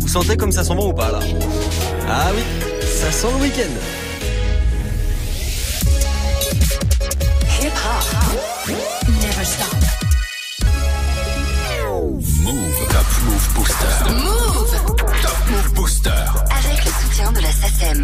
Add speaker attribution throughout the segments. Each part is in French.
Speaker 1: Vous sentez comme ça s'en va ou pas là Ah oui, ça sent le week-end.
Speaker 2: Move. Top Move Booster.
Speaker 3: Move
Speaker 2: Top Move Booster.
Speaker 3: avec le soutien de la SACEM.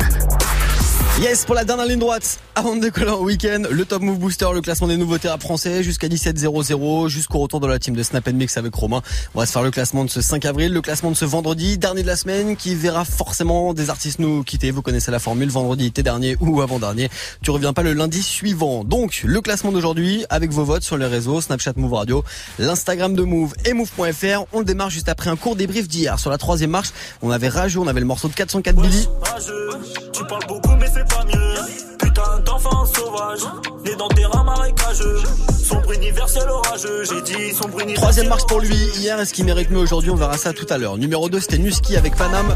Speaker 1: Yes, pour la dernière ligne droite, avant de décoller en week-end, le Top Move Booster, le classement des nouveautés rap français jusqu'à 17.00, jusqu'au retour de la team de Snap Mix avec Romain. On va se faire le classement de ce 5 avril, le classement de ce vendredi, dernier de la semaine, qui verra forcément des artistes nous quitter. Vous connaissez la formule, vendredi était dernier ou avant-dernier. Tu reviens pas le lundi suivant. Donc, le classement d'aujourd'hui, avec vos votes sur les réseaux, Snapchat Move Radio, l'Instagram de Move et Move.fr. On le démarre juste après un court débrief d'hier. Sur la troisième marche, on avait Rageux, on avait le morceau de 404 Billy.
Speaker 4: Tu parles beaucoup mais c'est pas mieux. Putain d'enfant sauvage, né dans des rats marécageux. Sombre universel orageux, j'ai dit sombre universel.
Speaker 1: Troisième marche pour lui hier, est-ce qu'il mérite mieux aujourd'hui? On verra ça tout à l'heure. Numéro 2, c'était Nuski avec Panam.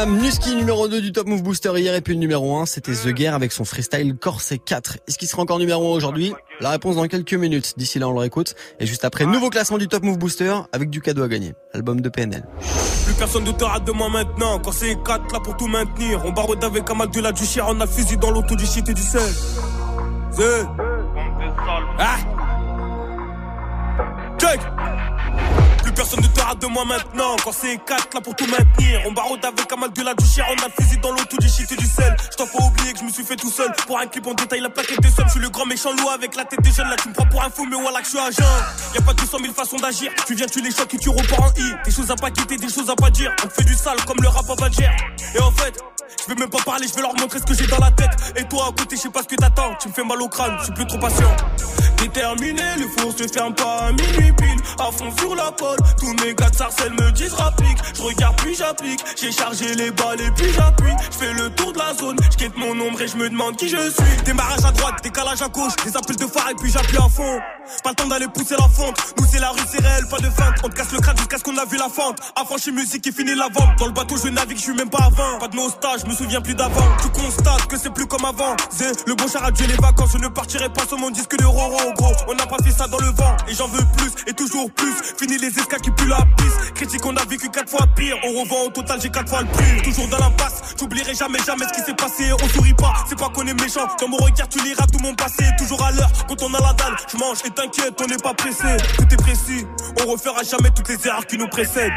Speaker 1: Panam, Nuski numéro 2 du Top Move Booster hier et puis le numéro 1 c'était The Guerre avec son freestyle Corse 4. Est-ce qu'il sera encore numéro 1 aujourd'hui? La réponse dans quelques minutes. D'ici là on le réécoute. Et juste après, nouveau classement du Top Move Booster avec du cadeau à gagner. Album de PNL.
Speaker 5: Plus personne ne te rate de moi maintenant. C'est 4 là pour tout maintenir. On barode avec un mal de la du chien. On a le fusil dans l'auto du shit et du sel. C'est. Ah! Check! Personne ne te rate de moi maintenant. Quand c'est 4 là pour tout maintenir. On barode avec un mal de la du chien. On a le fusil dans l'auto du shit et du sel. J't'en faut oublier que je me suis fait tout seul. Pour un clip, on détaille la plaquette des sommes. Je suis le grand méchant loup avec la tête des jeunes. Là, tu me prends pour un fou, mais voilà que je suis agent. Y'a pas 200 000 façons d'agir. Tu viens, tu les chocs et tu repars en I. Des choses à pas quitter, des choses à pas dire. On fait du sale comme le rap à Badger. Et en fait, je vais même pas parler, je vais leur montrer ce que j'ai dans la tête. Et toi à côté, je sais pas ce que t'attends. Tu me fais mal au crâne, je suis plus trop patient. Déterminé, le four se ferme pas à minuit pile. À fond sur la pole, tous mes gars de sarcelles me disent rapplique. Je regarde puis j'applique, j'ai chargé les balles et puis j'appuie. Je fais le tour de la zone, je quitte mon ombre et je me demande qui je suis. Démarrage à droite, décalage à gauche, des appels de phare et puis j'appuie à fond. Pas le temps d'aller pousser la fente, nous c'est la rue, c'est réel, pas de feinte. On te casse le crâne jusqu'à ce qu'on a vu la fente. Affranchi musique et fini la vente. Dans le bateau, je navigue, je suis même pas à 20. Pas de nostalgie, souviens plus d'avant. Tu constates que c'est plus comme avant. Zé, le bon char a tué les vacances, je ne partirai pas sur mon disque de Roro, gros. On n'a pas fait ça dans le vent, et j'en veux plus, et toujours plus. Fini les escales qui puent la pisse. Critique, on a vécu quatre fois pire. On revend au total, j'ai quatre fois le prix. Toujours dans la passe, j'oublierai jamais, jamais ce qui s'est passé. On sourit pas, c'est pas qu'on est méchant. Dans mon regard, tu liras tout mon passé. Toujours à l'heure, quand on a la dalle, je mange et t'inquiète, on n'est pas pressé. Tout est précis, on refera jamais toutes les erreurs qui nous précèdent.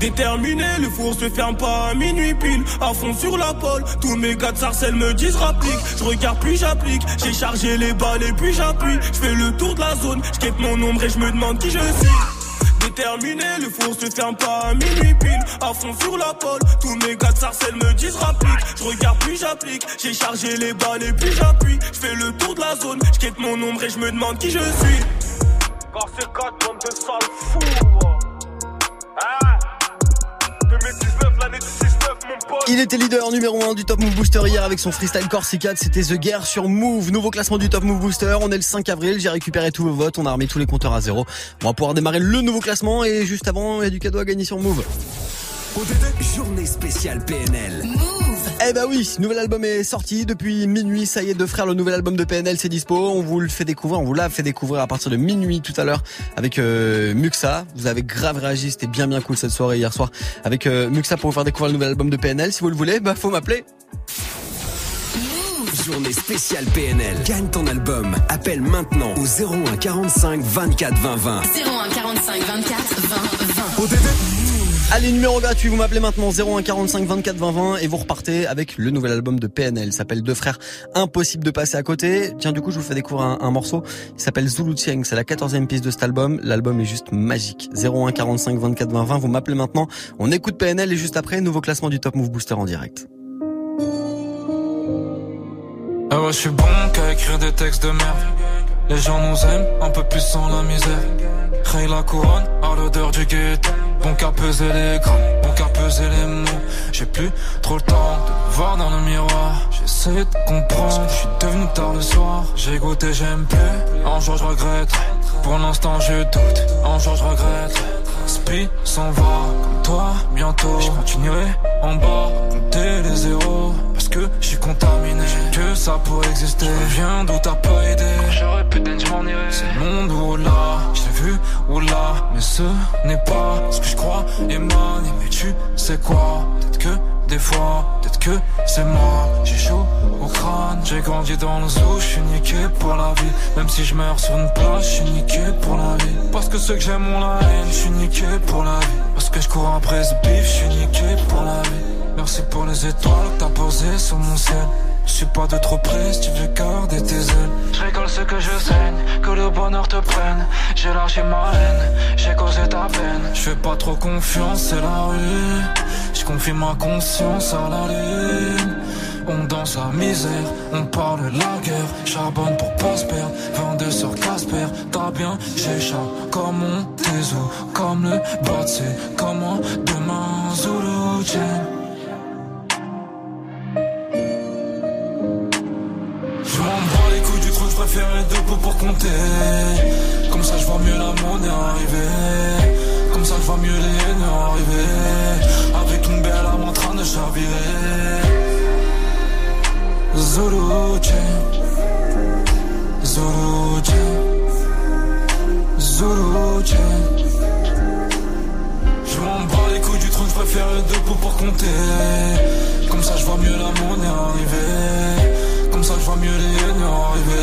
Speaker 5: Déterminé, le four se ferme pas à minuit pile. À fond sur la pole, tous mes gars de sarcelles me disent rapplique. Je regarde puis j'applique, j'ai chargé les balles et puis j'appuie. Je fais le tour de la zone, je mon ombre et je me demande qui je suis. Déterminé, le four se ferme pas à minuit pile. À fond sur la pole, tous mes gars de sarcelles me disent rapplique. Je regarde puis j'applique, j'ai chargé les balles et puis j'appuie. Je fais le tour de la zone, je mon ombre et je me demande qui je suis. Car c'est 4 bande de. Ah
Speaker 1: Il était leader numéro 1 du Top Move Booster hier avec son freestyle Corsi 4. C'était The Guerre sur Move. Nouveau classement du Top Move Booster. On est le 5 avril. J'ai récupéré tous vos votes. On a remis tous les compteurs à zéro. On va pouvoir démarrer le nouveau classement. Et juste avant, il y a du cadeau à gagner sur Move.
Speaker 2: Journée spéciale PNL.
Speaker 1: Eh bah oui, nouvel album est sorti depuis minuit. Ça y est, deux frères, le nouvel album de PNL, c'est dispo. On vous le fait découvrir, on vous l'a fait découvrir à partir de minuit tout à l'heure avec euh, Muxa. Vous avez grave réagi, c'était bien bien cool cette soirée hier soir avec euh, Muxa pour vous faire découvrir le nouvel album de PNL. Si vous le voulez, bah faut m'appeler.
Speaker 2: Journée spéciale PNL. Gagne ton album. Appelle maintenant au 01 45 24 20 20.
Speaker 3: 01 45 24 20 20.
Speaker 1: Allez, numéro gratuit, vous m'appelez maintenant 01 45 24 20 20 et vous repartez avec le nouvel album de PNL. S'appelle Deux frères, impossible de passer à côté. Tiens, du coup, je vous fais découvrir un, un morceau. Il s'appelle Zulu. C'est la 14e piste de cet album. L'album est juste magique. 01 45 24 20 20. Vous m'appelez maintenant. On écoute PNL et juste après, nouveau classement du Top Move Booster en direct.
Speaker 6: Ah ouais, je suis bon qu'à écrire des textes de merde. Les gens nous aiment, un peu plus sans la misère. Ray la couronne, à l'odeur du ghetto. Bon qu'à peser les grammes, bon qu'à peser les mots. J'ai plus trop le temps de voir dans le miroir. J'essaie de comprendre, je suis devenu tard le soir. J'ai goûté, j'aime plus. Un jour je regrette, pour l'instant je doute. Un jour je regrette. S'en va comme toi bientôt. Je continuerai en bas, compter les zéros. Parce que je suis contaminé, que ça pour exister. Viens d'où t'as pas aidé. J'aurais pu je m'en irais. C'est le monde ou là, j'ai vu ou là, mais ce n'est pas ce que je crois. Emmanuel, mais tu sais quoi? Peut-être que des fois, peut-être que c'est moi. J'ai chaud au crâne, j'ai grandi dans le zoo, je suis niqué pour la vie. Même si je meurs sur une plage, je suis niqué pour la vie. Parce que ceux que j'aime ont la haine, je suis niqué pour la vie. Parce que je cours après ce bif, je suis niqué pour la vie. Merci pour les étoiles que t'as posées sur mon ciel. Je suis pas de trop près si tu veux garder tes ailes. Je rigole ce que je saigne, que le bonheur te prenne. J'ai lâché ma haine, j'ai causé ta peine. Je fais pas trop confiance, c'est la rue. Je confie ma conscience à la lune. On danse la misère, on parle la guerre. Charbonne pour pas se perdre, 22 sur Casper. T'as bien, j'échappe comme on téso, comme le batsé, comment demain Zulu je préfère deux pots pour compter. Comme ça, je vois mieux la monnaie arriver. Comme ça, je vois mieux les haines arriver. Avec une belle âme en train de chavirer. Zulu Zulu Zulu Je m'en bats les couilles du trône, je préfère deux pots pour compter. Comme ça, je vois mieux la monnaie arriver. Je vois mieux les haines arriver.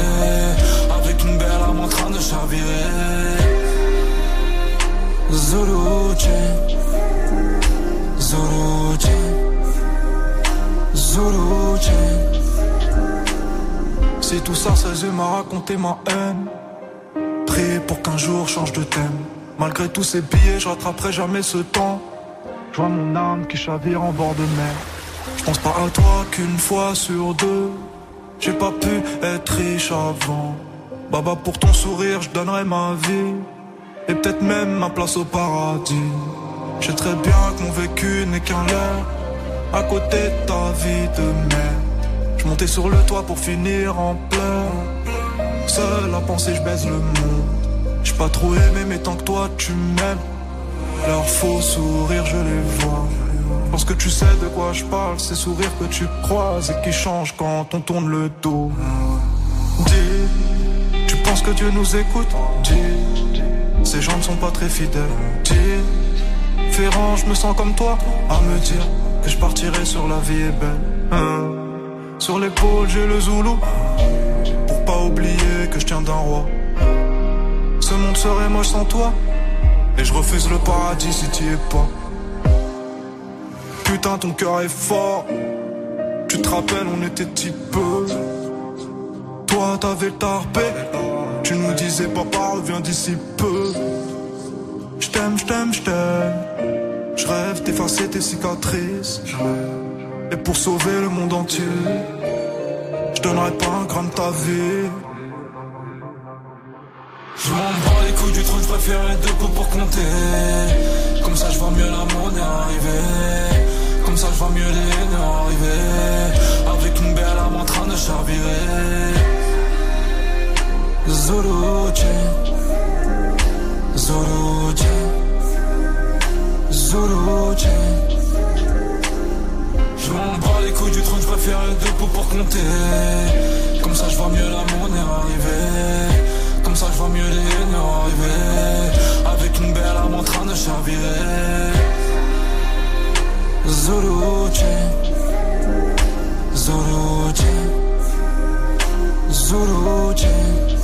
Speaker 6: Avec une belle âme en train de chavirer. Zuluche Zuluche Zuluche
Speaker 7: Si tout ça, ça m'a raconté ma haine. Prier pour qu'un jour change de thème. Malgré tous ces billets, je rattraperai jamais ce temps. Je vois mon âme qui chavire en bord de mer. Je pense pas à toi qu'une fois sur deux j'ai pas pu être riche avant. Baba, pour ton sourire, je donnerai ma vie. Et peut-être même ma place au paradis. Je sais très bien que mon vécu n'est qu'un leurre. À côté de ta vie de merde. Je montais sur le toit pour finir en pleurs. Seul à penser, je baise le monde. J'ai pas trop aimé, mais tant que toi tu m'aimes. Leurs faux sourires, je les vois. Parce que tu sais de quoi je parle, ces sourires que tu croises et qui changent quand on tourne le dos. Dis, tu penses que Dieu nous écoute? Dis, ces gens ne sont pas très fidèles. Dis, Ferrand, je me sens comme toi à me dire que je partirai sur la vie est. Hein. Sur l'épaule, j'ai le Zoulou pour pas oublier que je tiens d'un roi. Ce monde serait moche sans toi et je refuse le paradis si tu es pas. Putain, ton cœur est fort. Tu te rappelles, on était petit. Toi, t'avais le tarpé. Tu nous disais, papa, reviens d'ici peu. J't'aime, j't'aime, j't'aime. J'rêve d'effacer tes cicatrices. Et pour sauver le monde entier, je donnerai pas un gramme de ta vie.
Speaker 6: Je m'en bats les couilles du je préfère deux coups pour compter. Comme ça, je vois mieux la monnaie arriver. Comme ça, je vois mieux les haines arriver. Avec une belle âme en train de chavirer. Zuluche. Zuluche. Zuluche. Je m'en les couilles du trône, je préfère deux pots pour compter. Comme ça, je vois mieux la monnaie arriver. Comme ça, je vois mieux les haines arriver. Avec une belle âme en train de chavirer. Zoruče Zoruče Zoruče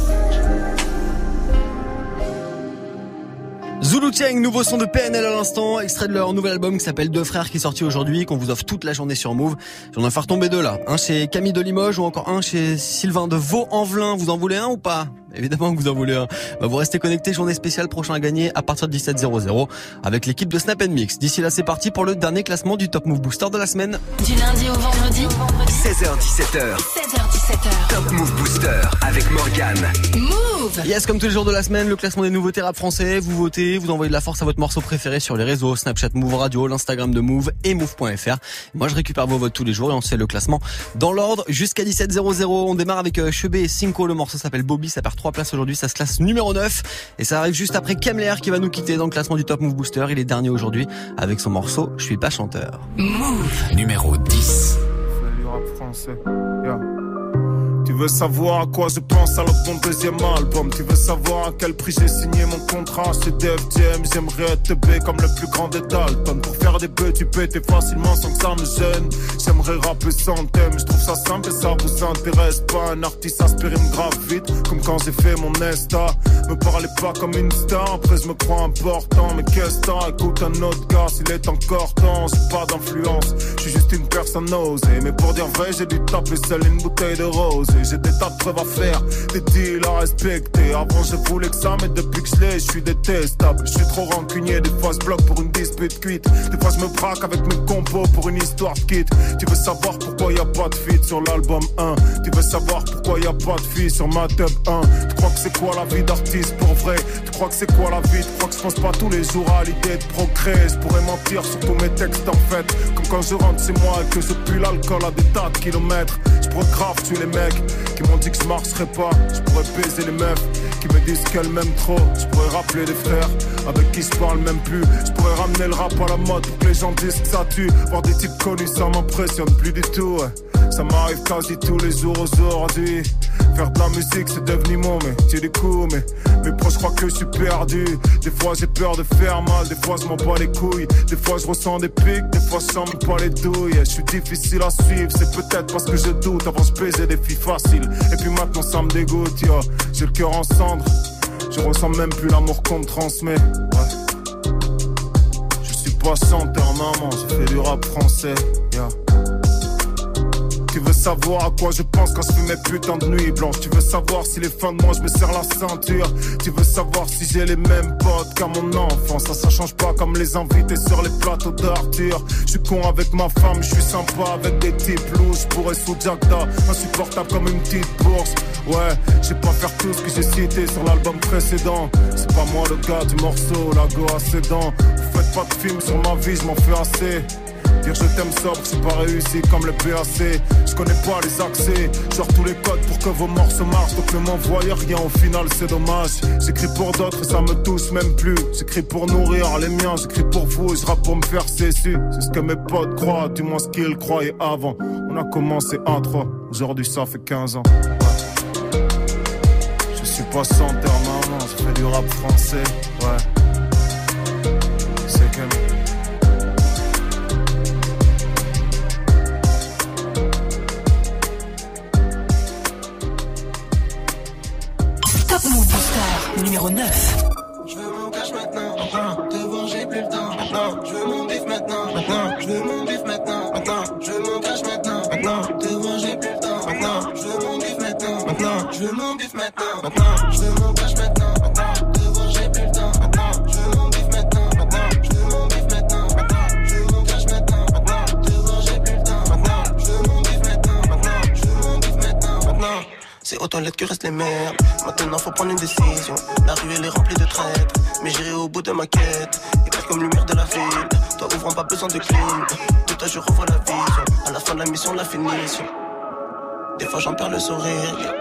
Speaker 1: Zulu Cheng, nouveau son de PNL à l'instant, extrait de leur nouvel album qui s'appelle Deux Frères qui est sorti aujourd'hui, qu'on vous offre toute la journée sur Move. J'en ai fait retomber deux là. Un chez Camille de Limoges ou encore un chez Sylvain de Vaux-en-Velin. Vous en voulez un ou pas? Évidemment que vous en voulez un. Bah, vous restez connectés, journée spéciale, prochain à gagner à partir de 17h00 avec l'équipe de Snap Mix. D'ici là, c'est parti pour le dernier classement du Top Move Booster de la semaine.
Speaker 3: Du lundi au vendredi.
Speaker 2: 16h17h.
Speaker 3: 16h17h.
Speaker 2: Top Move Booster avec Morgan.
Speaker 3: Move.
Speaker 1: Yes, comme tous les jours de la semaine, le classement des nouveautés rap français. Vous votez, vous envoyez de la force à votre morceau préféré sur les réseaux Snapchat Move Radio, l'Instagram de Move et Move.fr. Moi, je récupère vos votes tous les jours et on fait le classement dans l'ordre jusqu'à 17h00. On démarre avec euh, Chebé et Cinco. Le morceau s'appelle Bobby. Ça perd 3 places aujourd'hui. Ça se classe numéro 9 et ça arrive juste après Kemler qui va nous quitter dans le classement du Top Move Booster. Il est dernier aujourd'hui avec son morceau Je suis pas chanteur.
Speaker 2: Numéro 10.
Speaker 8: C'est du rap français. Yeah. Veux savoir à quoi je pense alors mon deuxième album. Tu veux savoir à quel prix j'ai signé mon contrat. Def Jam, j'aimerais être B comme le plus grand des Dalton. Pour faire des bœufs tu pétais facilement sans que ça me gêne. J'aimerais rapper sans thème, je trouve ça simple et ça vous intéresse pas. Un artiste aspiré me grave vite, comme quand j'ai fait mon Nesta Me parlez pas comme une star, après je me crois important Mais qu'est-ce que écoute un autre gars s'il est encore temps J'ai pas d'influence, je suis juste une personne osée Mais pour dire vrai j'ai dû taper seul une bouteille de rose J'ai des tas de preuves à faire, des deals à respecter. Avant je voulais que ça mais depuis que je l'ai je suis détestable. Je suis trop rancunier, des fois je bloque pour une dispute cuite Des fois je me braque avec mes compos pour une histoire kit Tu veux savoir pourquoi y a pas de feat sur l'album 1 Tu veux savoir pourquoi y a pas de fille sur ma tub 1 Tu crois que c'est quoi la vie d'artiste pour vrai? Tu crois que c'est quoi la vie? Tu crois que je pense pas tous les jours à l'idée de procréer? Je pourrais mentir sur tous mes textes en fait. Comme quand je rentre chez moi et que je pue l'alcool à des tas de kilomètres. Je grave tuer les mecs qui m'ont dit que je marcherais pas Je pourrais baiser les meufs. Qui me disent qu'elles m'aiment trop Je pourrais rappeler des frères. Avec qui je parle même plus Je pourrais ramener le rap à la mode pour les gens disent que ça tue. Voir des types connus ça m'impressionne plus du tout Ça m'arrive quasi tous les jours aujourd'hui. Faire de la musique c'est devenu mon métier du coup Mais mes proches croient que je suis perdu. Des fois j'ai peur de faire mal Des fois je m'en bats les couilles. Des fois je ressens des pics Des fois je sens pas les douilles. Je suis difficile à suivre C'est peut-être parce que je doute. Avant je baisais des filles Et puis maintenant ça me dégoûte yo. J'ai le cœur en cendres Je ressens même plus l'amour qu'on me transmet. Je suis pas chanteur maman J'ai fait du rap français. Tu veux savoir à quoi je pense quand je fais mes putains de nuits blanches. Tu veux savoir si les fins de moi je me serre la ceinture. Tu veux savoir si j'ai les mêmes potes qu'à mon enfance Ça ça change pas comme les invités sur les plateaux d'Arthur. Je suis con avec ma femme, je suis sympa avec des types louches. Pourrais sous Jackda, insupportable comme une petite bourse. Ouais, j'ai pas faire tout ce que j'ai cité sur l'album précédent. C'est pas moi le gars du morceau, la go à ses dents. Faites pas de film sur ma vie, je m'en fais assez Je t'aime sobre, c'est pas réussi comme le PAC. Je connais pas les accès, genre tous les codes pour que vos morceaux marchent. Donc ne m'envoyez rien, au final c'est dommage. J'écris pour d'autres et ça me touche même plus. J'écris pour nourrir les miens, j'écris pour vous et je rappe pour me faire cesser. C'est ce que mes potes croient, du moins ce qu'ils croyaient avant. On a commencé à 3, aujourd'hui ça fait 15 ans. Je suis pas chanteur, maman, je fais du rap français, ouais. Que
Speaker 9: restent les merdes. Maintenant faut prendre une décision. La rue elle est remplie de traîtres. Mais j'irai au bout de ma quête. Éclaire comme lumière de la ville. Toi ouvrant pas besoin de clim. Tout à je revois la vision. À la fin de la mission, la finition. Des fois j'en perds le sourire.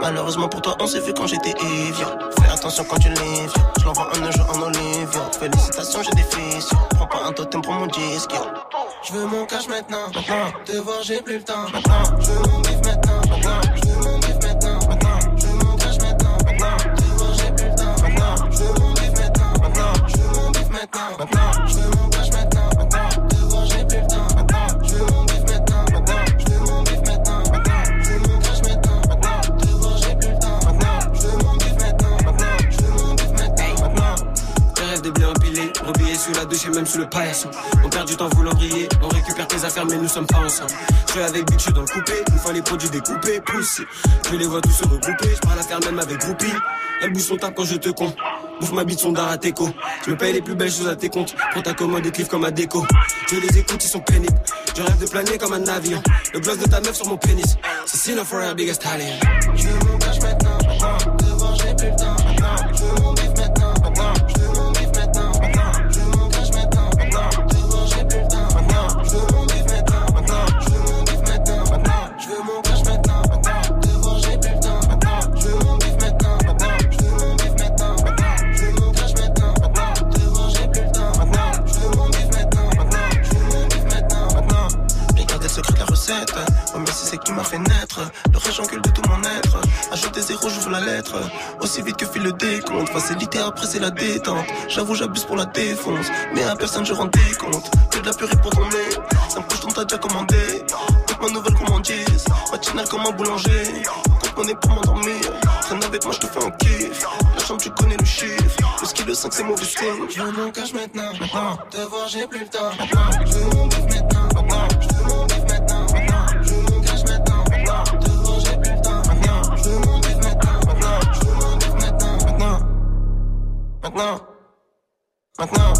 Speaker 9: Malheureusement pour toi, on s'est vu quand j'étais évier. Fais attention quand tu livres. Je l'envoie un jeu en olive. Félicitations, j'ai des fils. Prends pas un totem pour mon disque. Je veux mon cash maintenant. Te voir, j'ai plus le temps. Je veux mon bif maintenant, maintenant. Je veux mon maintenant, maintenant. Te voir, j'ai plus le temps, maintenant. Je veux mon bif maintenant, maintenant. Je veux mon bif maintenant, maintenant. Je veux mon maintenant, maintenant. Te voir, j'ai plus le temps, maintenant. Je veux mon bif maintenant, maintenant. Je veux mon bif maintenant, maintenant. Je
Speaker 10: rêve des biens empilés, rebillés sous la douche même sous le paillasson. On perd du temps voulant briller, on récupère tes affaires mais nous sommes pas ensemble. Je suis avec Bitch dans le coupé, une fois les produits découpés, poussés. Je les vois tous se regrouper, je parle à faire même avec groupie. Elle bouge son quand je te compte. Bouffe ma bite son dar à teco. Je me paye les plus belles choses à tes comptes. Prends ta commande et cliff comme à déco. Je les écoute, ils sont pénibles. Je rêve de planer comme un avion. Le gloss de ta meuf sur mon pénis. C'est sinon for biggest talent.
Speaker 9: Je cash maintenant, maintenant. Te voir, j'ai plus le temps, ce qui m'a fait naître. Le rage encule de tout mon être. Ajouter zéro, j'ouvre la lettre. Aussi vite que file le décompte. Facilité après, c'est la détente. J'avoue, j'abuse pour la défonce. Mais à personne, je rends des comptes. Que de la purée pour ton nez. Ça me couche, ton t'as déjà commandé. Toute ma nouvelle commandise. Matinale comme un boulanger. Compte monnaie pour m'endormir. Traîne avec moi, je te fais un kiff. La chambre, tu connais le chiffre. Le ski, le 5, c'est mauvais style. Je cash maintenant. Maintenant, te voir, j'ai plus le temps. Je maintenant. Maintenant, maintenant,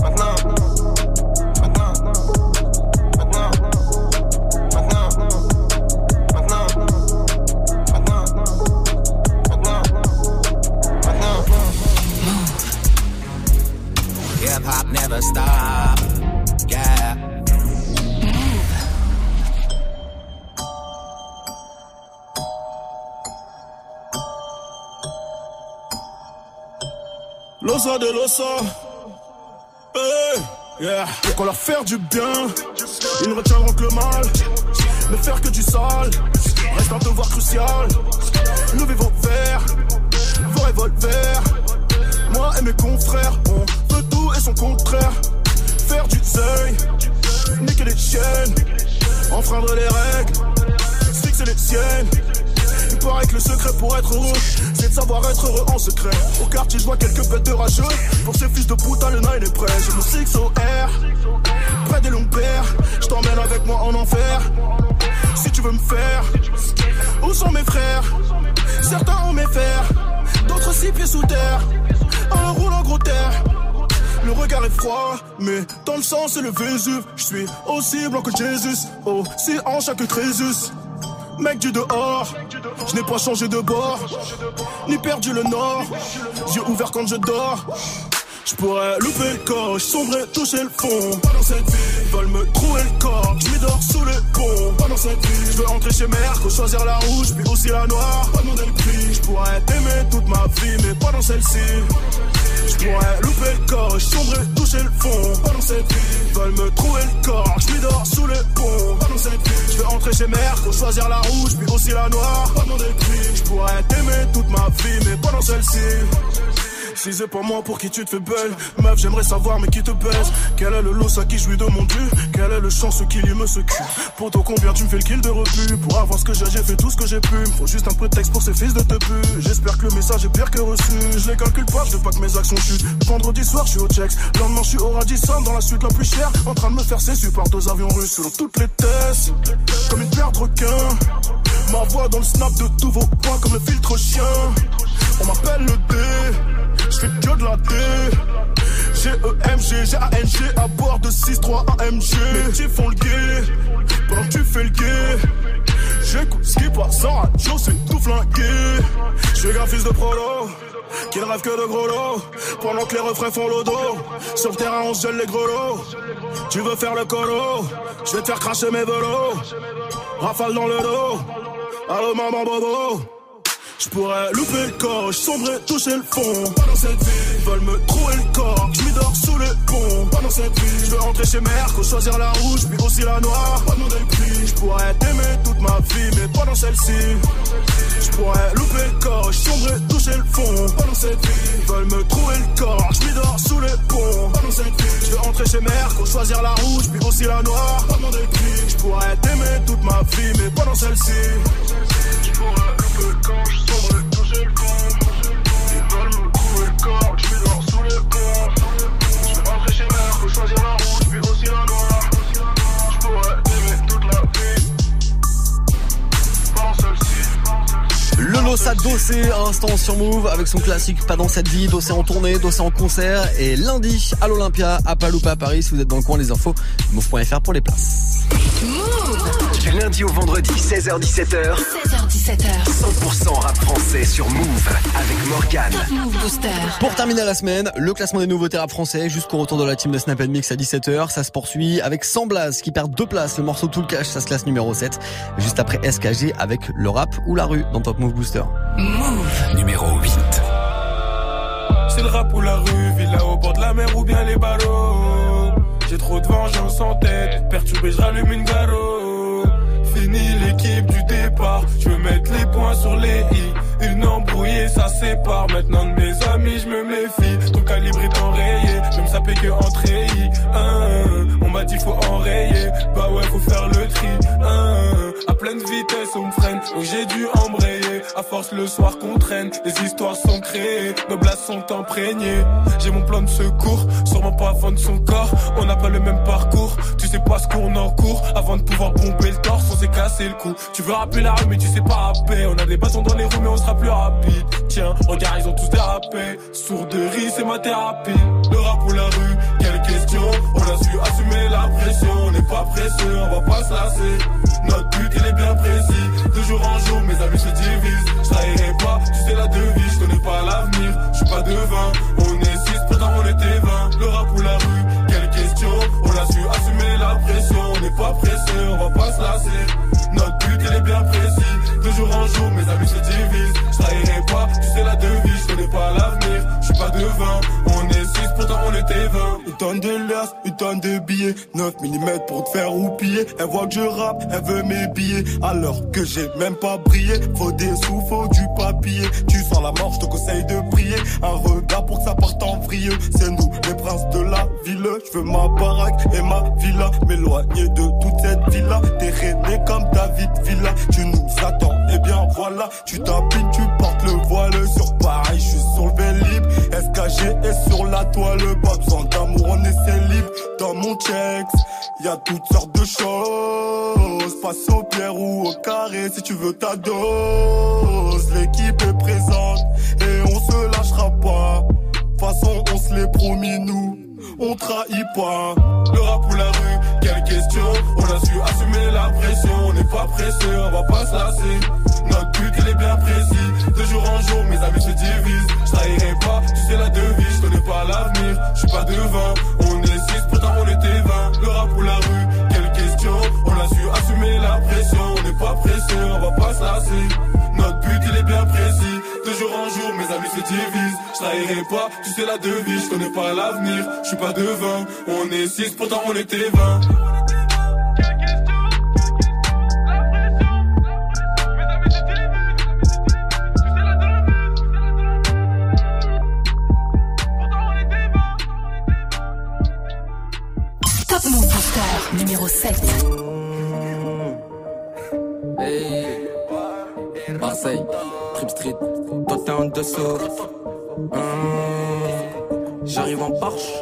Speaker 9: maintenant, maintenant.
Speaker 11: Hip hop never stop.
Speaker 12: L'osa de l'osa. Hey, yeah. Et qu'on leur faire du bien, ils ne retiendront que le mal. Ne faire que du sale, reste un devoir crucial. Levez vos verres, vos revolvers. Moi et mes confrères, on veut tout et son contraire. Faire du seuil, niquer les chiennes, enfreindre les règles, fixer les siennes. Il paraît que le secret pour être heureux, de savoir être heureux en secret. Au quartier, je vois quelques bêtes de rageux. Pour ces fils de putain, le nine est prêt. Je me six au air, près des longs pères. Je t'emmène avec moi en enfer. Si tu veux me faire, où sont mes frères? Certains ont mes fers, d'autres six pieds sous terre. Un roule en gros terre. Le regard est froid, mais dans le sang c'est le Vésuve. Je suis aussi blanc que Jésus, aussi en chaque Crésus. Mec du dehors, je n'ai pas changé de bord, ni perdu le nord. Yeux ouverts quand je dors. Je pourrais louper le coche, sombrer, toucher le fond. Pas dans cette vie, ils veulent me trouver le corps. Je dors sous le pont. Pas dans cette vie, je veux entrer chez Merco, choisir la rouge, puis aussi la noire. Pas demander le prix, je pourrais t'aimer toute ma vie, mais pas dans celle-ci. Je pourrais louper le coche, sombrer, toucher le fond. Pas dans cette vie, ils veulent me trouver le corps. Je dors sous le pont. Pas dans cette vie, je veux entrer chez Merco, choisir la rouge, puis aussi la noire. Pas demander le prix, je pourrais t'aimer toute ma vie, mais pas dans celle-ci. Si c'est pas moi pour qui tu te fais belle. Meuf j'aimerais savoir mais qui te baise Quel est le lot à qui jouit de mon dû Quel est le chance qui lui me se cul Pour toi combien tu me fais le kill de refus Pour avoir ce que j'ai j'ai fait tout ce que j'ai pu. Faut juste un prétexte pour ces fils de te J'espère que le message est pire que reçu. Je les calcule pas je veux pas que mes actions chutent. Vendredi soir je suis au checks. Lendemain je suis au Radisson dans la suite la plus chère. En train de me faire cesser par deux avions russes Selon toutes les tests. Comme une paire de requins Ma voix dans le snap de tous vos points comme le filtre chien. On m'appelle le D je fais que de la D. G-E-M-G, G-A-N-G à bord de 6-3 AMG Mes petits font le gay Pendant que tu fais le gay J'écoute ce qui passe en radio, c'est tout flingué. Je suis un fils de prolo qui ne rêve que de gros lots. Pendant que les refrains font le dos. Sur le terrain on gèle les gros lots. Tu veux faire le colo? Je vais te faire cracher mes velots. Rafale dans le dos. Allô maman bobo je pourrais louper le coche, sombrer, toucher le fond. Pas dans cette vie, ils veulent me trouver le corps. Je dors sous le pont. Pas dans cette vie, je veux rentrer chez Merco, choisir la rouge, puis aussi la noire. Pas demander le je pourrais t'aimer toute ma vie, mais pas dans celle-ci. Je pourrais louper le coche, sombrer, toucher le fond. Pas dans cette vie, ils veulent me trouver le corps. Je dors sous le pont. Pas dans cette vie, je veux rentrer chez Merco, choisir la rouge, puis aussi la noire. Pas demander le je pourrais t'aimer toute ma vie, mais pas dans celle-ci. Je
Speaker 1: Dossé à instant sur Move avec son classique Pas dans cette vie, Dossé en tournée, Dossé en concert et lundi à l'Olympia à Paloupa à Paris. Si vous êtes dans le coin, les infos, move.fr pour les places.
Speaker 2: Du lundi au vendredi, 16h-17h,
Speaker 3: 16h17h.
Speaker 2: 100% rap français sur Move avec Morgane.
Speaker 3: Top Move Booster.
Speaker 1: Pour terminer la semaine, le classement des nouveautés rap français jusqu'au retour de la team de Snap Mix à 17h. Ça se poursuit avec Samblas qui perd deux places. Le morceau Tout le Cash, ça se classe numéro 7. Juste après SKG avec le rap ou la rue dans Top Move Booster.
Speaker 3: Move.
Speaker 2: Numéro 8.
Speaker 13: C'est le rap ou la rue, villa au bord de la mer ou bien les barreaux. J'ai trop de vengeance en tête, perturbé, je rallume une garo fini l'équipe du départ. Je veux mettre les points sur les i. Une embrouillée, ça sépare. Maintenant de mes amis, je me méfie. Ton calibre est en rayon treillis. On m'a dit faut enrayer. Bah ouais, faut faire le tri. À pleine vitesse, on me freine. Donc j'ai dû embrayer. À force, le soir qu'on traîne. Les histoires sont créées. Nos blasts sont imprégnées. J'ai mon plan de secours. Sûrement pas avant de son corps. On n'a pas le même parcours. Tu sais pas ce qu'on en court. Avant de pouvoir pomper le torse, on s'est cassé le cou. Tu veux rappeler la rue, mais tu sais pas rapper. On a des bâtons dans les roues, mais on sera plus rapide. Tiens, regarde, ils ont tous dérapé. Sourderie, c'est ma thérapie. Le rap ou la quelle question. On a su assumer la pression. On n'est pas pressé, on va pas se lasser. Notre but, il est bien précis. De jour en jour, mes amis se divisent. Je trahirai pas, tu sais la devise. Je connais pas l'avenir, je suis pas devin. On est six, pourtant on était 20. Le rap ou la rue, quelle question. On a su assumer la pression. On n'est pas pressé, on va pas se lasser. Notre 20.
Speaker 14: Une tonne de liasses, une tonne de billets. 9 mm pour te faire roupiller. Elle voit que je rappe, elle veut mes billets. Alors que j'ai même pas brillé. Faut des sous, faut du papier. Tu sens la mort, je te conseille de prier. Un regard pour que ça parte en vrille. C'est nous, les princes de la ville. Je veux ma baraque et ma villa. M'éloigner de toute cette villa. T'es rené comme David Villa. Tu nous attends, et bien voilà. Tu tapines, tu portes le voile Sur Paris, Est sur la toile Pas besoin d'amour, on est célib Dans mon checks, y a toutes sortes de choses Passe au pierre ou au carré si tu veux ta dose. L'équipe est présente et on se lâchera pas. Façon on se l'est promis nous on trahit pas.
Speaker 13: Le rap ou la rue, quelle question On a su assumer la pression On n'est pas pressé, on va pas se lasser. Notre but il est bien précis. De jour en jour mes amis se divisent. Je trahirai pas, tu sais la devise Je connais pas l'avenir, je suis pas devin On est six, pourtant on était 20 Le rap ou la rue, quelle question On a su assumer la pression On n'est pas pressé, on va pas se lasser. Notre but il est bien précis De jour en jour mes amis se divisent. Je trahirai pas, tu sais la devise Je connais pas l'avenir, je suis pas devin On est six, pourtant on était 20
Speaker 3: Top Booster numéro 7.
Speaker 15: Hey, Marseille, Trip Street, toi t'es en dessous. Hum, J'arrive en Porsche.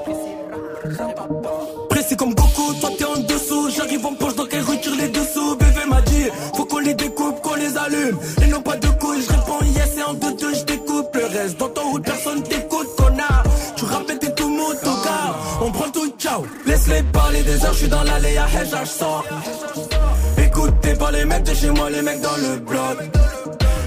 Speaker 15: Pressé comme Goku, toi t'es en dessous. J'arrive en Porsche, donc elle retire les dessous. Bébé m'a dit, faut qu'on les découpe, qu'on les allume. Et non pas de couilles, je réponds yes et en deux deux je découpe le reste. Dans ton route, personne t'écoute, connard. Tu rappelles t'es tout gars. On prend tout, ciao. Laisse-les parler des heures, je suis dans l'allée à Heja, je sors. Écoutez pas les mecs de chez moi, les mecs dans le bloc.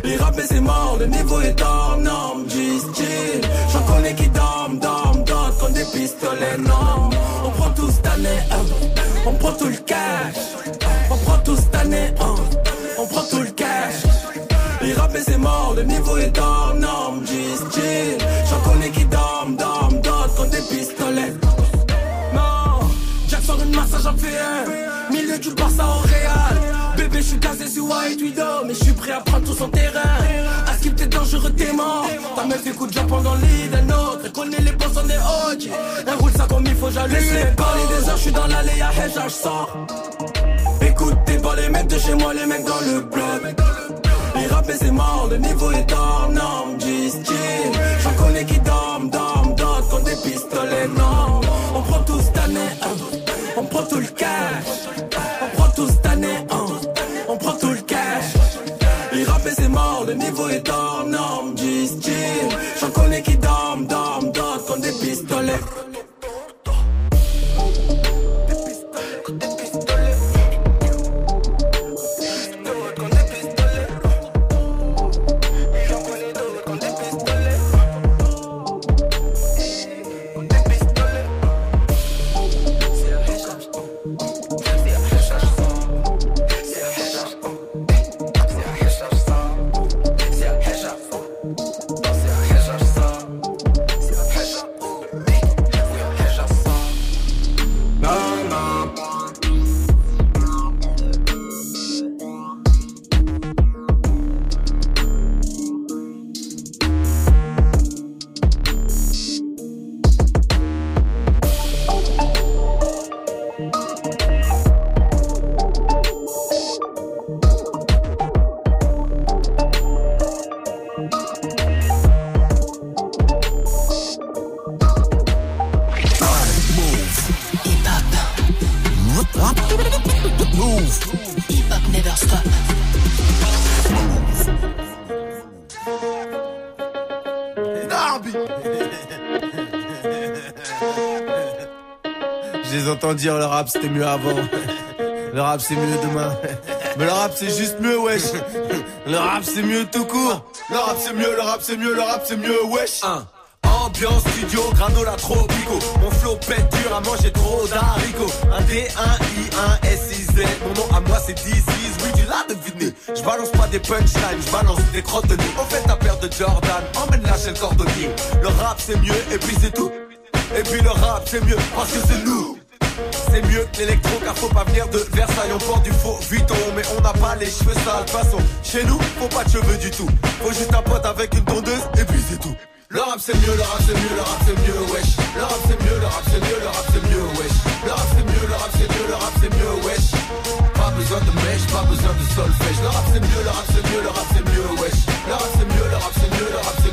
Speaker 15: Les rappels c'est mort, le niveau est hors norme, G-Style. J'en connais qui dorment, dorment, dorment, comme des pistolets, non. On prend tout cette année, hein. on prend tout le cash. On prend tout cette année, hein. on prend tout le cash. Les rappels c'est mort, le niveau est hors norme, G-Style. J'en connais qui dorment, dorment, dorment, comme des pistolets. Non, Jack sort une massage en fait un. Milieu du Barça au Real. Je suis casé sur White Widow, mais je suis prêt à prendre tout son terrain. À skip, t'es dangereux, t'es mort. Ta meuf écoute Japon dans le lit d'un autre. Elle connaît les boss on est hockey. Elle roule ça comme il faut, j'allume. Laisse-les parler des heures, je suis dans l'allée à Heja, je sors. Écoutez pas les mecs de chez moi, les mecs dans le bloc. Les rappels c'est mort, le niveau est hors norme. J'en connais qui dorment, dorment, dorment, comme des pistolets, non. On prend tout cette année, on prend tout le cash. Le
Speaker 16: c'était mieux avant. Le rap c'est mieux demain. Mais le rap c'est juste mieux, wesh. Le rap c'est mieux tout court. Le rap c'est mieux, le rap c'est mieux, le rap c'est mieux, wesh. Ambiance studio, granola tropico. Mon flow pète dur à manger trop d'haricots. Un D, un I, un S, I, Z. Mon nom à moi c'est Dizzy, oui tu l'as deviné. Je balance pas des punchlines, je balance des crottes de nez. Au fait ta paire de Jordan, emmène-la chez le cordonnier. Le rap c'est mieux et puis c'est tout. Et puis le rap c'est mieux parce que c'est nous. C'est mieux que l'électro car faut pas venir de Versailles On porte du faux Vuitton mais on n'a pas les cheveux sales façon chez nous faut pas de cheveux du tout Faut juste un pote avec une tondeuse et puis c'est tout le rap c'est mieux, le rap c'est mieux, le rap c'est mieux, wesh. Le rap c'est mieux, le rap c'est mieux, le rap c'est mieux, wesh. Le rap c'est mieux, le rap c'est mieux, le rap c'est mieux, wesh. Pas besoin de mèche, pas besoin de solfège. Le rap c'est mieux, le rap c'est mieux, le rap c'est mieux, wesh. Le rap c'est mieux, le rap c'est mieux, le rap c'est mieux,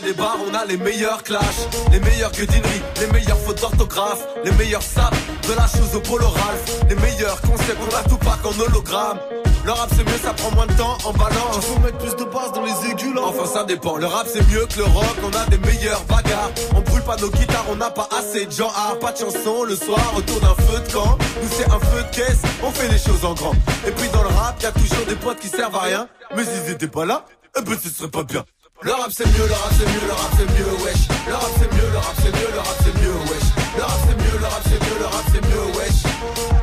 Speaker 16: des bars, on a les meilleurs clashs, les meilleures guedineries, les meilleures fautes d'orthographe, les meilleurs saps de la chose au polo Ralph, les meilleurs concepts, on a tout pas en hologramme. Le rap c'est mieux, ça prend moins de temps en balance. Faut mettre plus de basse dans les aigus là. Enfin ça dépend. Le rap c'est mieux que le rock, on a des meilleurs bagarres. On brûle pas nos guitares, on n'a pas assez de gens. Ah, pas de chansons le soir autour d'un feu de camp. Nous c'est un feu de caisse, on fait les choses en grand. Et puis dans le rap, y a toujours des potes qui servent à rien. Mais s'ils étaient pas là, eh ben ce serait pas bien. Le rap c'est mieux, le rap c'est mieux, le rap c'est mieux, wesh. Le rap c'est mieux, le rap c'est mieux, le rap c'est mieux, wesh. Le rap c'est mieux, le rap c'est mieux, le rap c'est mieux, wesh.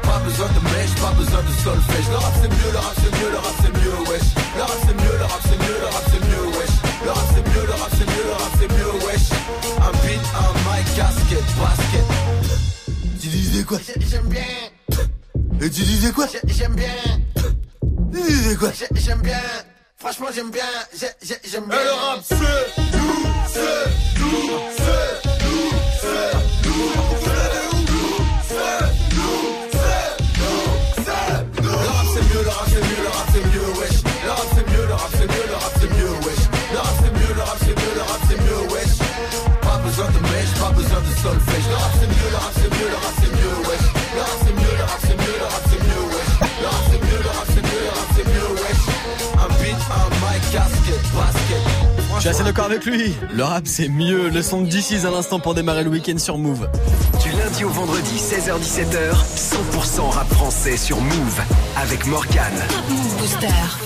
Speaker 16: Pas besoin de mèche, pas besoin de solfège. Le rap c'est mieux, le rap c'est mieux, le rap c'est mieux, wesh. Le rap c'est mieux, le rap c'est mieux, le rap c'est mieux, wesh. Le rap c'est mieux, le rap c'est mieux, le rap c'est mieux, wesh. Un beat, un mic, casquette, basket. Tu disais quoi
Speaker 17: J'aime bien.
Speaker 16: Et tu disais quoi
Speaker 17: J'aime bien.
Speaker 16: Tu disais quoi
Speaker 17: J'aime bien. Franchement, j'aime bien. J'aime bien.
Speaker 16: Le rap, c'est nous, c'est nous, c'est nous, c'est nous, c'est nous, c'est nous, c'est nous, c'est nous. Le rap, c'est mieux, le rap, c'est mieux, le rap, c'est mieux, wesh. Le rap, c'est mieux, le rap, c'est mieux, le rap, c'est mieux, wesh. Le rap, c'est mieux, le rap, c'est mieux, le rap, c'est mieux, wesh. Pas besoin de mèche, pas besoin de solfège. Le rap,
Speaker 1: suis assez d'accord avec lui. Le rap c'est mieux. Le son de DC's à l'instant pour démarrer le week-end sur Move.
Speaker 2: Du lundi au vendredi 16h17h, 100% rap français sur Move avec Morgane.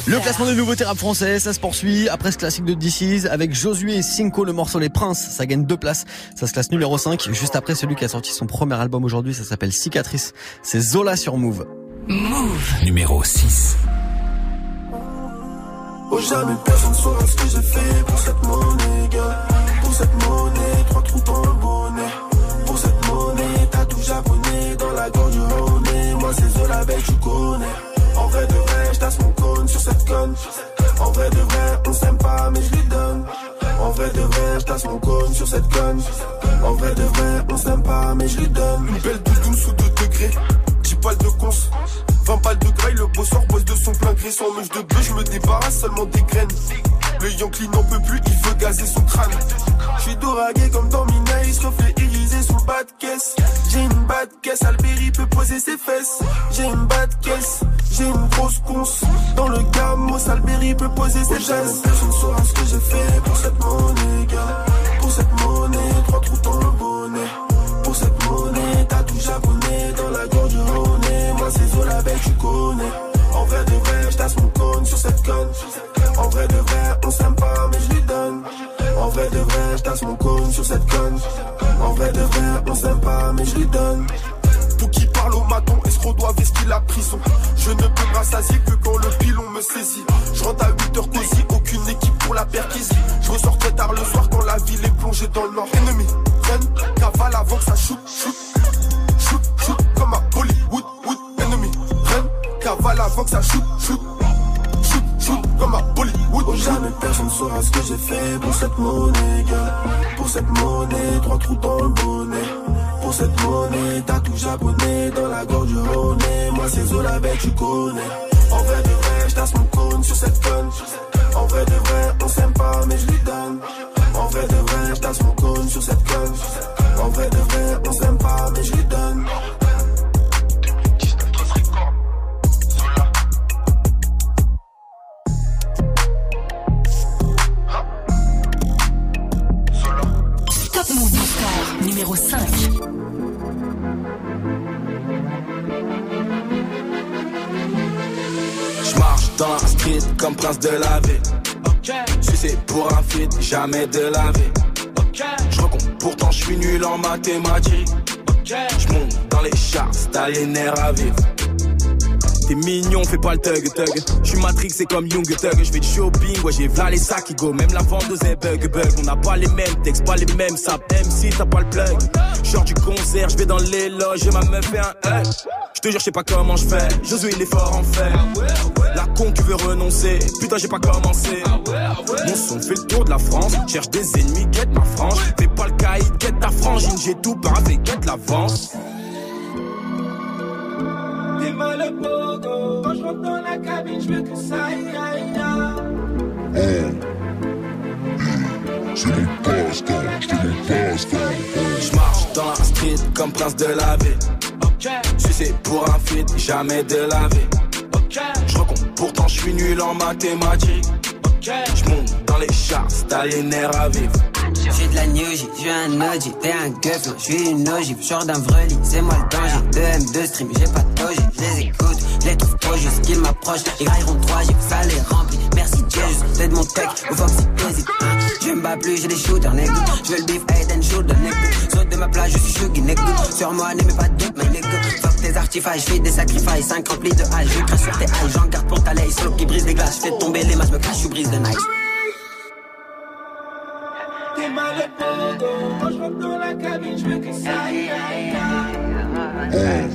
Speaker 1: Le classement des nouveautés rap français, ça se poursuit après ce classique de DC's avec Josué et Cinco, le morceau Les Princes. Ça gagne deux places. Ça se classe numéro 5. Juste après celui qui a sorti son premier album aujourd'hui, ça s'appelle Cicatrice. C'est Zola sur Move.
Speaker 2: Move. Numéro 6.
Speaker 18: Oh jamais personne saura ce que j'ai fait pour cette monnaie, gars. Pour cette monnaie, trois trous dans le bonnet. Pour cette monnaie, t'as tout japonais dans la gorge du Rhône. Moi c'est Zola Belle, tu connais. En vrai de vrai, j'tasse mon cône sur cette conne. En vrai de vrai, on s'aime pas, mais je lui donne. En vrai de vrai, j'tasse mon cône sur cette conne. En vrai de vrai, on s'aime pas, mais je lui donne. Une belle doudoune sous 2 degrés. 10 balles de cons. 20 balles de graille, le bosseur bosse de son plein gré. Sans mèche de bœuf, je me débarrasse seulement des graines. Le Yankee n'en peut plus, il veut gazer son crâne. J'suis doragué comme dans Minaïs, reflet irisé sous le bas de caisse. J'ai une bas de caisse, Alberi peut poser ses fesses. J'ai une bas de caisse, j'ai une grosse conce. Dans le gamos, Alberi peut poser ses fesses. Personne saura ce que j'ai fait pour cette monnaie, gars. Pour cette monnaie, trois trous dans le bonnet. Pour cette monnaie, Zola Belle, tu connais. En vrai de vrai, j'tasse mon cône sur cette conne. En vrai de vrai, on s'aime pas, mais je lui donne. En vrai de vrai, j'tasse mon cône sur cette conne. En vrai de vrai, on s'aime pas, mais je lui donne. Pour qui parle au maton, escroc doit vestir la prison? Je ne peux me rassasier que quand le pilon me saisit. Je rentre à 8 heures cosy, aucune équipe pour la perquise. Je ressors très tard le soir quand la ville est plongée dans le nord. Ennemi, run, cavale avant que ça. Shoot, shoot, cavale avant que ça shoot, shoot. Shoot, shoot, comme à Bollywood. Oh, jamais personne saura ce que j'ai fait pour cette monnaie, gars. Pour cette monnaie, trois trous dans le bonnet. Pour cette monnaie, t'as tout japonais dans la gorge du Rhône. Moi c'est Zola Belle, tu connais. En vrai de vrai, j'tasse mon cône sur cette conne. En vrai de vrai, on s'aime pas, mais je lui donne. En vrai de vrai, j'tasse mon cône sur cette conne. En vrai de vrai, on s'aime pas, mais je lui donne.
Speaker 19: Prince de la vie. Sucé pour un feat, jamais de la vie. Je recompte, pourtant je suis nul en mathématiques. Je monte dans les charts, t'as les nerfs à vivre. T'es mignon, fais pas le thug thug. J'suis Matrix, c'est comme Young Thug. J'vais de shopping, ouais, j'ai v'là les sacs qui go. Même la vendeuse est bug bug. On n'a pas les mêmes textes, pas les mêmes saps. MC, t'as pas le plug. Genre du concert, j'vais dans les loges et ma meuf fait un hug. J'te jure, j'sais pas comment j'fais. Josué, il est fort en fer. La con qui veut renoncer. Putain, j'ai pas commencé. Mon son fait le tour de la France. Cherche des ennemis, quête ma frange. Fais pas le caïd, quête ta frangine. J'ai tout paravé, quête l'avance.
Speaker 20: Mal le pogo. Quand je rentre dans la cabine, je veux que ça aille, aille, aille.
Speaker 19: C'est mon passe-temps, c'est mon passe-temps. J'marche dans la street comme prince de la vie. Sucé pour un feat, jamais de la vie. Je recompte, pourtant je suis nul en mathématiques. Je monte dans les charts, t'as les nerfs à vivre.
Speaker 21: J'suis de la New J, j'suis un OG, t'es un gueuf, j'suis une ogive, genre d'un vreli, c'est moi le danger. 2 M2 stream, j'ai pas de doji, j'les écoute, j'les trouve trop juste qu'ils m'approchent, ils grailleront 3 J, ça les remplit. Merci Dieu, c'est de mon tech, au hésite, hein. Je me bats plus, j'ai des shooters, nigga. J'veux le beef, head and shoulder, nigga. Saute de ma plage, je suis shuggy, nigga. Sur moi, n'aimez pas de doute, nigga. Tes artifices, j'fais des sacrifices, 5 remplis de hache, je crache sur tes haches, j'en garde pour ta lay, solo qui brise les glaces, j'fais tomber les masses, me cache, je brise de nice.
Speaker 20: T'es mal le pogo. Quand je rentre dans la cabine, je veux que ça aille, aille, aille.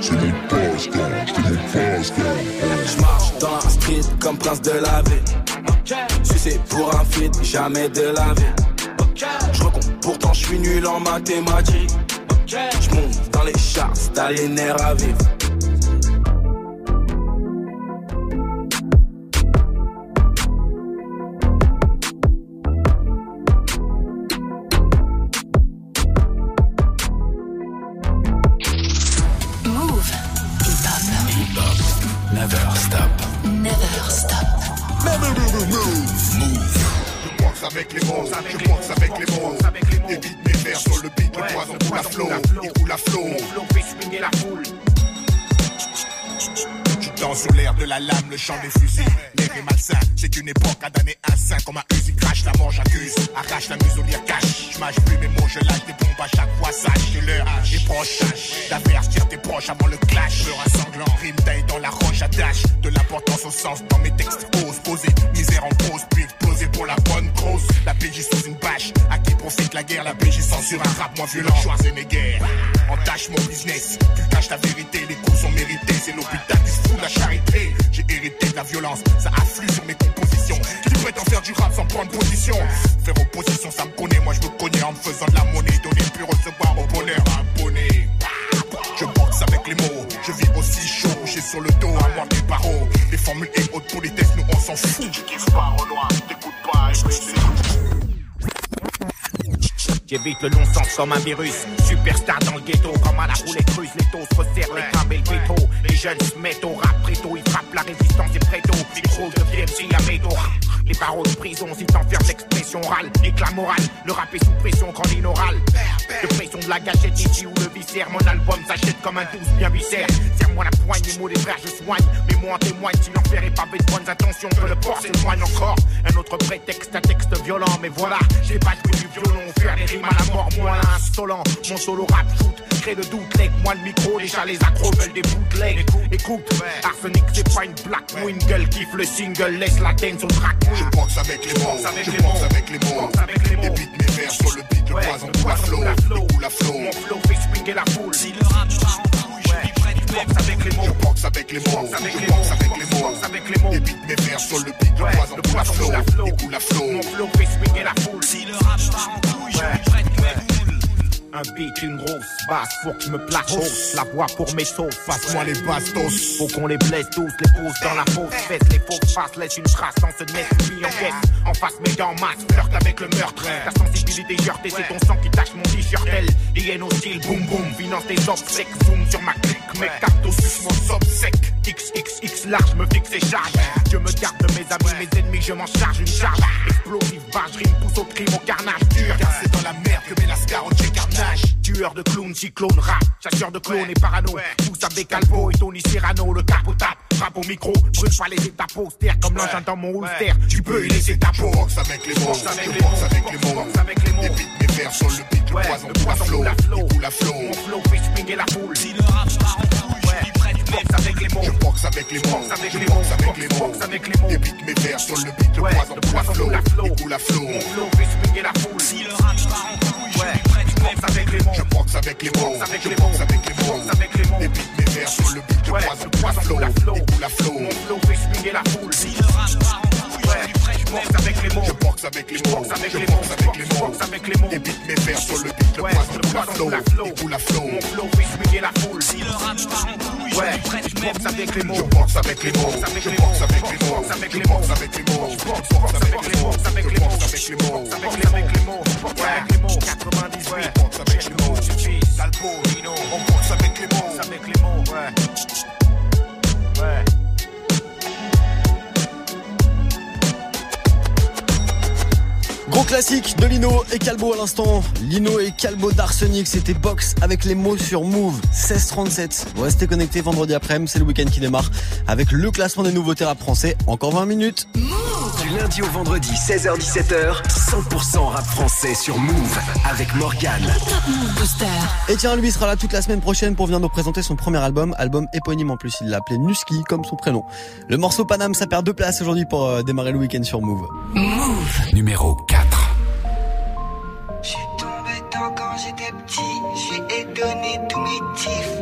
Speaker 19: C'est mon passe-temps, c'est mon passe-temps. J'marche dans la street comme prince de la vie. Sucé pour un feat, jamais de la vie. Je recompte, pourtant je suis nul en mathématiques. Je monte dans les charts, t'as les à vivre.
Speaker 22: Une époque à damner Le
Speaker 23: long sens comme un virus. Superstar dans le ghetto, comme à la roulette russe. Les taux se resserrent, les crabes et le béto. Les jeunes se mettent au rap la résistance et préto. Micro deviennent signe à métaux. Les paroles de prison, si t'enfermes l'expression orale. Éclat moral, le rap est sous pression quand l'inoral. De pression de la gâchette ici ou le viscère. Mon album s'achète comme un douce bien viscère. Serre-moi la poigne, les mots des frères, je soigne. Mais moi en témoigne, si l'enfer est pavé de bonnes intentions, que le port s'éloigne encore. Un autre prétexte, un texte violent. Mais voilà, j'ai pas du violon, faire des rimes à la mort, moi insolent. Mon solo rap shoot, crée le doute, leg, moi le micro, déjà les accros veulent des bootlegs. Écoute, Arsenic, c'est pas une black wingle, kiffe le single, laisse la dance au track.
Speaker 22: Je boxe avec les mots, je boxe avec les mots. Débite mes vers sur le beat, coule à flot.
Speaker 23: Mon flow fait swinguer la foule. Si le rap part en couille, je avec les mots.
Speaker 22: Je boxe avec les mots, je boxe avec les mots. Débite mes vers sur le beat, le poison il coule à flot.
Speaker 23: Mon flow fait swinguer la foule. Si le rap part en couille, je un beat, une grosse basse, faut que je me place hausse. La voix pour mes sauces,
Speaker 22: passe-moi les bastos.
Speaker 23: Faut qu'on les blesse tous, les pose dans la fausse fesse, les fausses faces, laisse une trace dans ce net, mis en caisse. En face, mais en masse, flirte avec le meurtre. Ta sensibilité heurtée, c'est ton sang qui tâche mon t-shirt. Elle, hyène hostile, boum boum, finance tes obsèques, zoom sur ma clique, mes cartes suce mon sec. XXX large, me fixe et charge. Je me garde de mes amis, mes ennemis, je m'en charge une charge. Explosive, vache, rime, pousse au crime, au carnage dur.
Speaker 22: Car c'est dans la merde que mes lascars ont carnage.
Speaker 23: Tu tueur de clowns, cyclone, rap, chasseur de clones et parano. Tous avec Calvo et Tony Serrano, le capot tape, rap au micro, brûle pas les étapes austères comme l'engin dans mon holster. Tu peux y laisser ta peau.
Speaker 22: Boxe avec les mots,
Speaker 23: les
Speaker 22: boxe
Speaker 23: mots,
Speaker 22: avec les mots.
Speaker 23: avec les mots.
Speaker 22: Des beats, mes vers sur le beat, le
Speaker 23: Ouais,
Speaker 22: poison
Speaker 23: le
Speaker 22: coule à
Speaker 23: poison
Speaker 22: flot, il coule à flot.
Speaker 23: Mon flow fait swinguer la foule. Si le rap part en couille, je suis prêt, tu boxe avec les mots.
Speaker 22: Je boxe avec les mots,
Speaker 23: boxe avec
Speaker 22: je
Speaker 23: les
Speaker 22: boxe
Speaker 23: mots,
Speaker 22: avec les mots.
Speaker 23: boxe avec les mots.
Speaker 22: Des beats, mes vers sur le beat, le
Speaker 23: Ouais,
Speaker 22: poison
Speaker 23: le
Speaker 22: coule à
Speaker 23: poison
Speaker 22: flot, il coule à flot.
Speaker 23: Mon flow fait swinguer la foule. Si le rap part en couille, je avec les mots.
Speaker 22: Je boxe avec les mots,
Speaker 23: Boxe avec
Speaker 22: je
Speaker 23: les
Speaker 22: boxe
Speaker 23: mots.
Speaker 22: avec les mots.
Speaker 23: Boxe avec les mots.
Speaker 22: Des beats, mes vers sur le beat,
Speaker 23: Ouais,
Speaker 22: poison
Speaker 23: le
Speaker 22: à flot. il coule à flot.
Speaker 23: Mon flow fait swinguer la foule. Si le rap part en couille, je boxes avec les mots.
Speaker 22: Je boxe avec les mots,
Speaker 23: Boxe avec
Speaker 22: je
Speaker 23: les mots.
Speaker 22: boxe avec les mots.
Speaker 23: Boxe avec les mots.
Speaker 22: Des beats, mes vers sur le beat,
Speaker 23: Ouais,
Speaker 22: poison
Speaker 23: le
Speaker 22: à flot. il coule à flot.
Speaker 23: Mon flow fait swinguer la foule. Si le rap part en couille, je boxes avec les mots.
Speaker 22: Je boxe avec les mots,
Speaker 23: Boxe
Speaker 22: je
Speaker 23: les
Speaker 22: boxe avec les mots,
Speaker 23: Boxe avec
Speaker 22: je
Speaker 23: les mots.
Speaker 22: boxe avec les mots, je
Speaker 23: Boxe
Speaker 22: boxe
Speaker 23: avec les
Speaker 22: les
Speaker 23: mots. Boxe avec
Speaker 22: je
Speaker 23: les mots.
Speaker 22: boxe avec les mots,
Speaker 23: Boxe avec les mots. Boxe avec les mots.
Speaker 1: Classique de Lino et Calbo à l'instant. Lino et Calbo d'Arsenic, c'était box avec les mots sur Move 1637. Vous restez connectés vendredi après-midi, c'est le week-end qui démarre avec le classement des nouveautés rap français. Encore 20 minutes.
Speaker 2: Du lundi au vendredi, 16h-17h, 100% rap français sur Move avec Morgane.
Speaker 1: Et tiens, lui sera là toute la semaine prochaine pour venir nous présenter son premier album, album éponyme en plus. Il l'a appelé Nuski comme son prénom. Le morceau Paname, ça perd deux places aujourd'hui pour euh, démarrer le week-end sur Move.
Speaker 3: Move.
Speaker 2: Numéro 4.
Speaker 24: Donné tous mes tifs.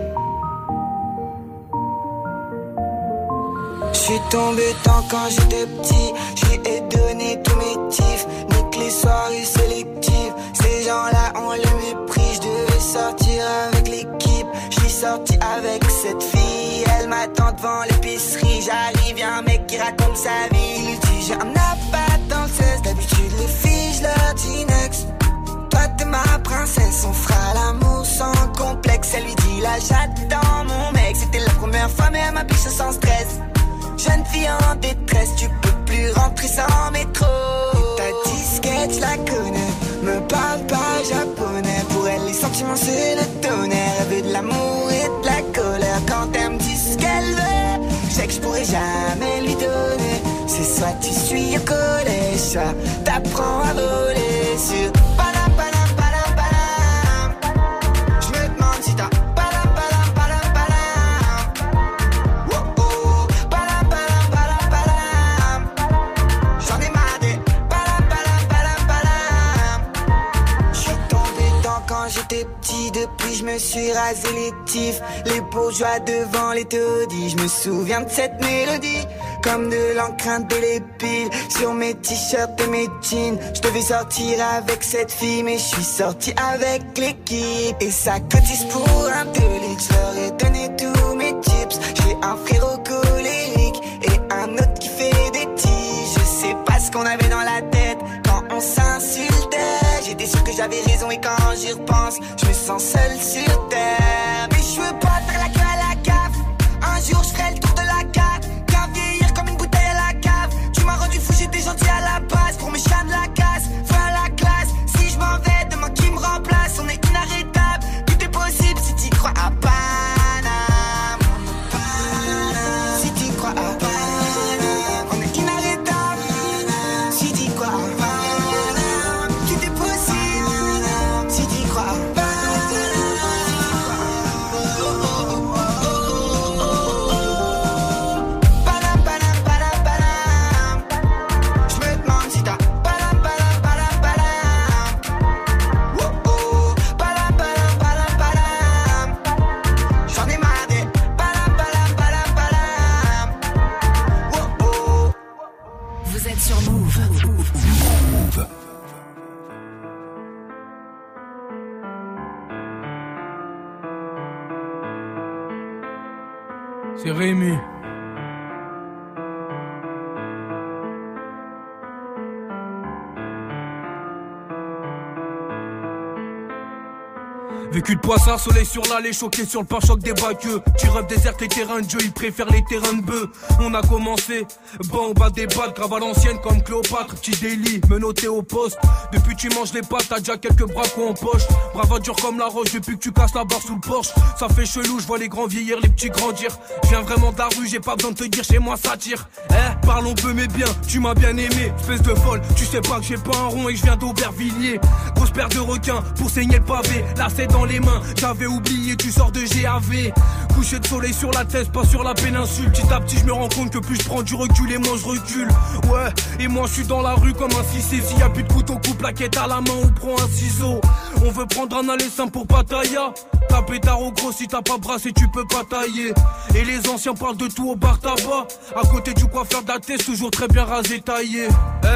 Speaker 24: Je suis tombé dedans quand j'étais petit, j'ai donné tous mes tifs. Nique les soirées sélectives, ces gens-là ont le mépris. Je devais sortir avec l'équipe, je suis sorti avec cette fille. Elle m'attend devant l'épicerie, j'arrive, y'a un mec qui raconte sa vie. Il dit j'ai un appart dans le 16, d'habitude les filles je leur dis next. Toi t'es ma princesse, on fera l'amour sans complexe. Elle lui dit là j'attends mon mec. C'était la première fois mais elle m'a biche sans stress. Jeune fille en détresse, tu peux plus rentrer sans métro. Et ta disquette, je la connais. Me parle pas japonais. Pour elle, les sentiments c'est le tonnerre. Elle veut de l'amour et de la colère. Quand elle me dit ce qu'elle veut, je sais que je pourrais jamais lui donner. C'est soit tu suis au collège, soit suis rasé les tifs. Les bourgeois devant les taudis, je me souviens de cette mélodie. Comme de l'empreinte de l'épile sur mes t-shirts et mes jeans. Je devais sortir avec cette fille, mais je suis sorti avec l'équipe. Et ça cotise pour un litres, je leur ai donné tous mes tips. J'ai un frérot colérique et un autre qui fait des tiges. Je sais pas ce qu'on avait dans la tête quand on s'insultait. J'avais raison et quand j'y repense, je me sens seul sur terre. Mais je veux
Speaker 25: C'est Rému.
Speaker 15: Vécu de poissard, soleil sur l'allée, choqué sur le pare-choc des baqueux. Tu rêves déserte les terrains de jeu, ils préfèrent les terrains de bœufs. On a commencé, bon, bas des battes, grave à l'ancienne comme Cléopâtre, petit délit, menotté au poste. Depuis tu manges les pattes, t'as déjà quelques bras en poche. Brava dur comme la roche, depuis que tu casses la barre sous le porche. Ça fait chelou, je vois les grands vieillir, les petits grandir. Je viens vraiment de la rue, j'ai pas besoin de te dire chez moi ça tire. Eh, parlons peu mais bien, tu m'as bien aimé, espèce de folle. Tu sais pas que j'ai pas un rond et que je viens d'Aubervilliers. Grosse paire de requins pour saigner le pavé, là c'est dans les mains. J'avais oublié, tu sors de GAV. Coucher de soleil sur la tête, pas sur la péninsule. Petit à petit, je me rends compte que plus je prends du recul et moins je recule. Ouais, et moi je suis dans la rue comme un cissé. S'il y a plus de couteau, coupe la quête à la main ou prend un ciseau. On veut prendre un aller simple pour bataille. T'as pétard au gros, si t'as pas brassé, tu peux pas tailler. Et les anciens parlent de tout au bar tabac. À côté du coiffeur tête, toujours très bien rasé, taillé. Eh,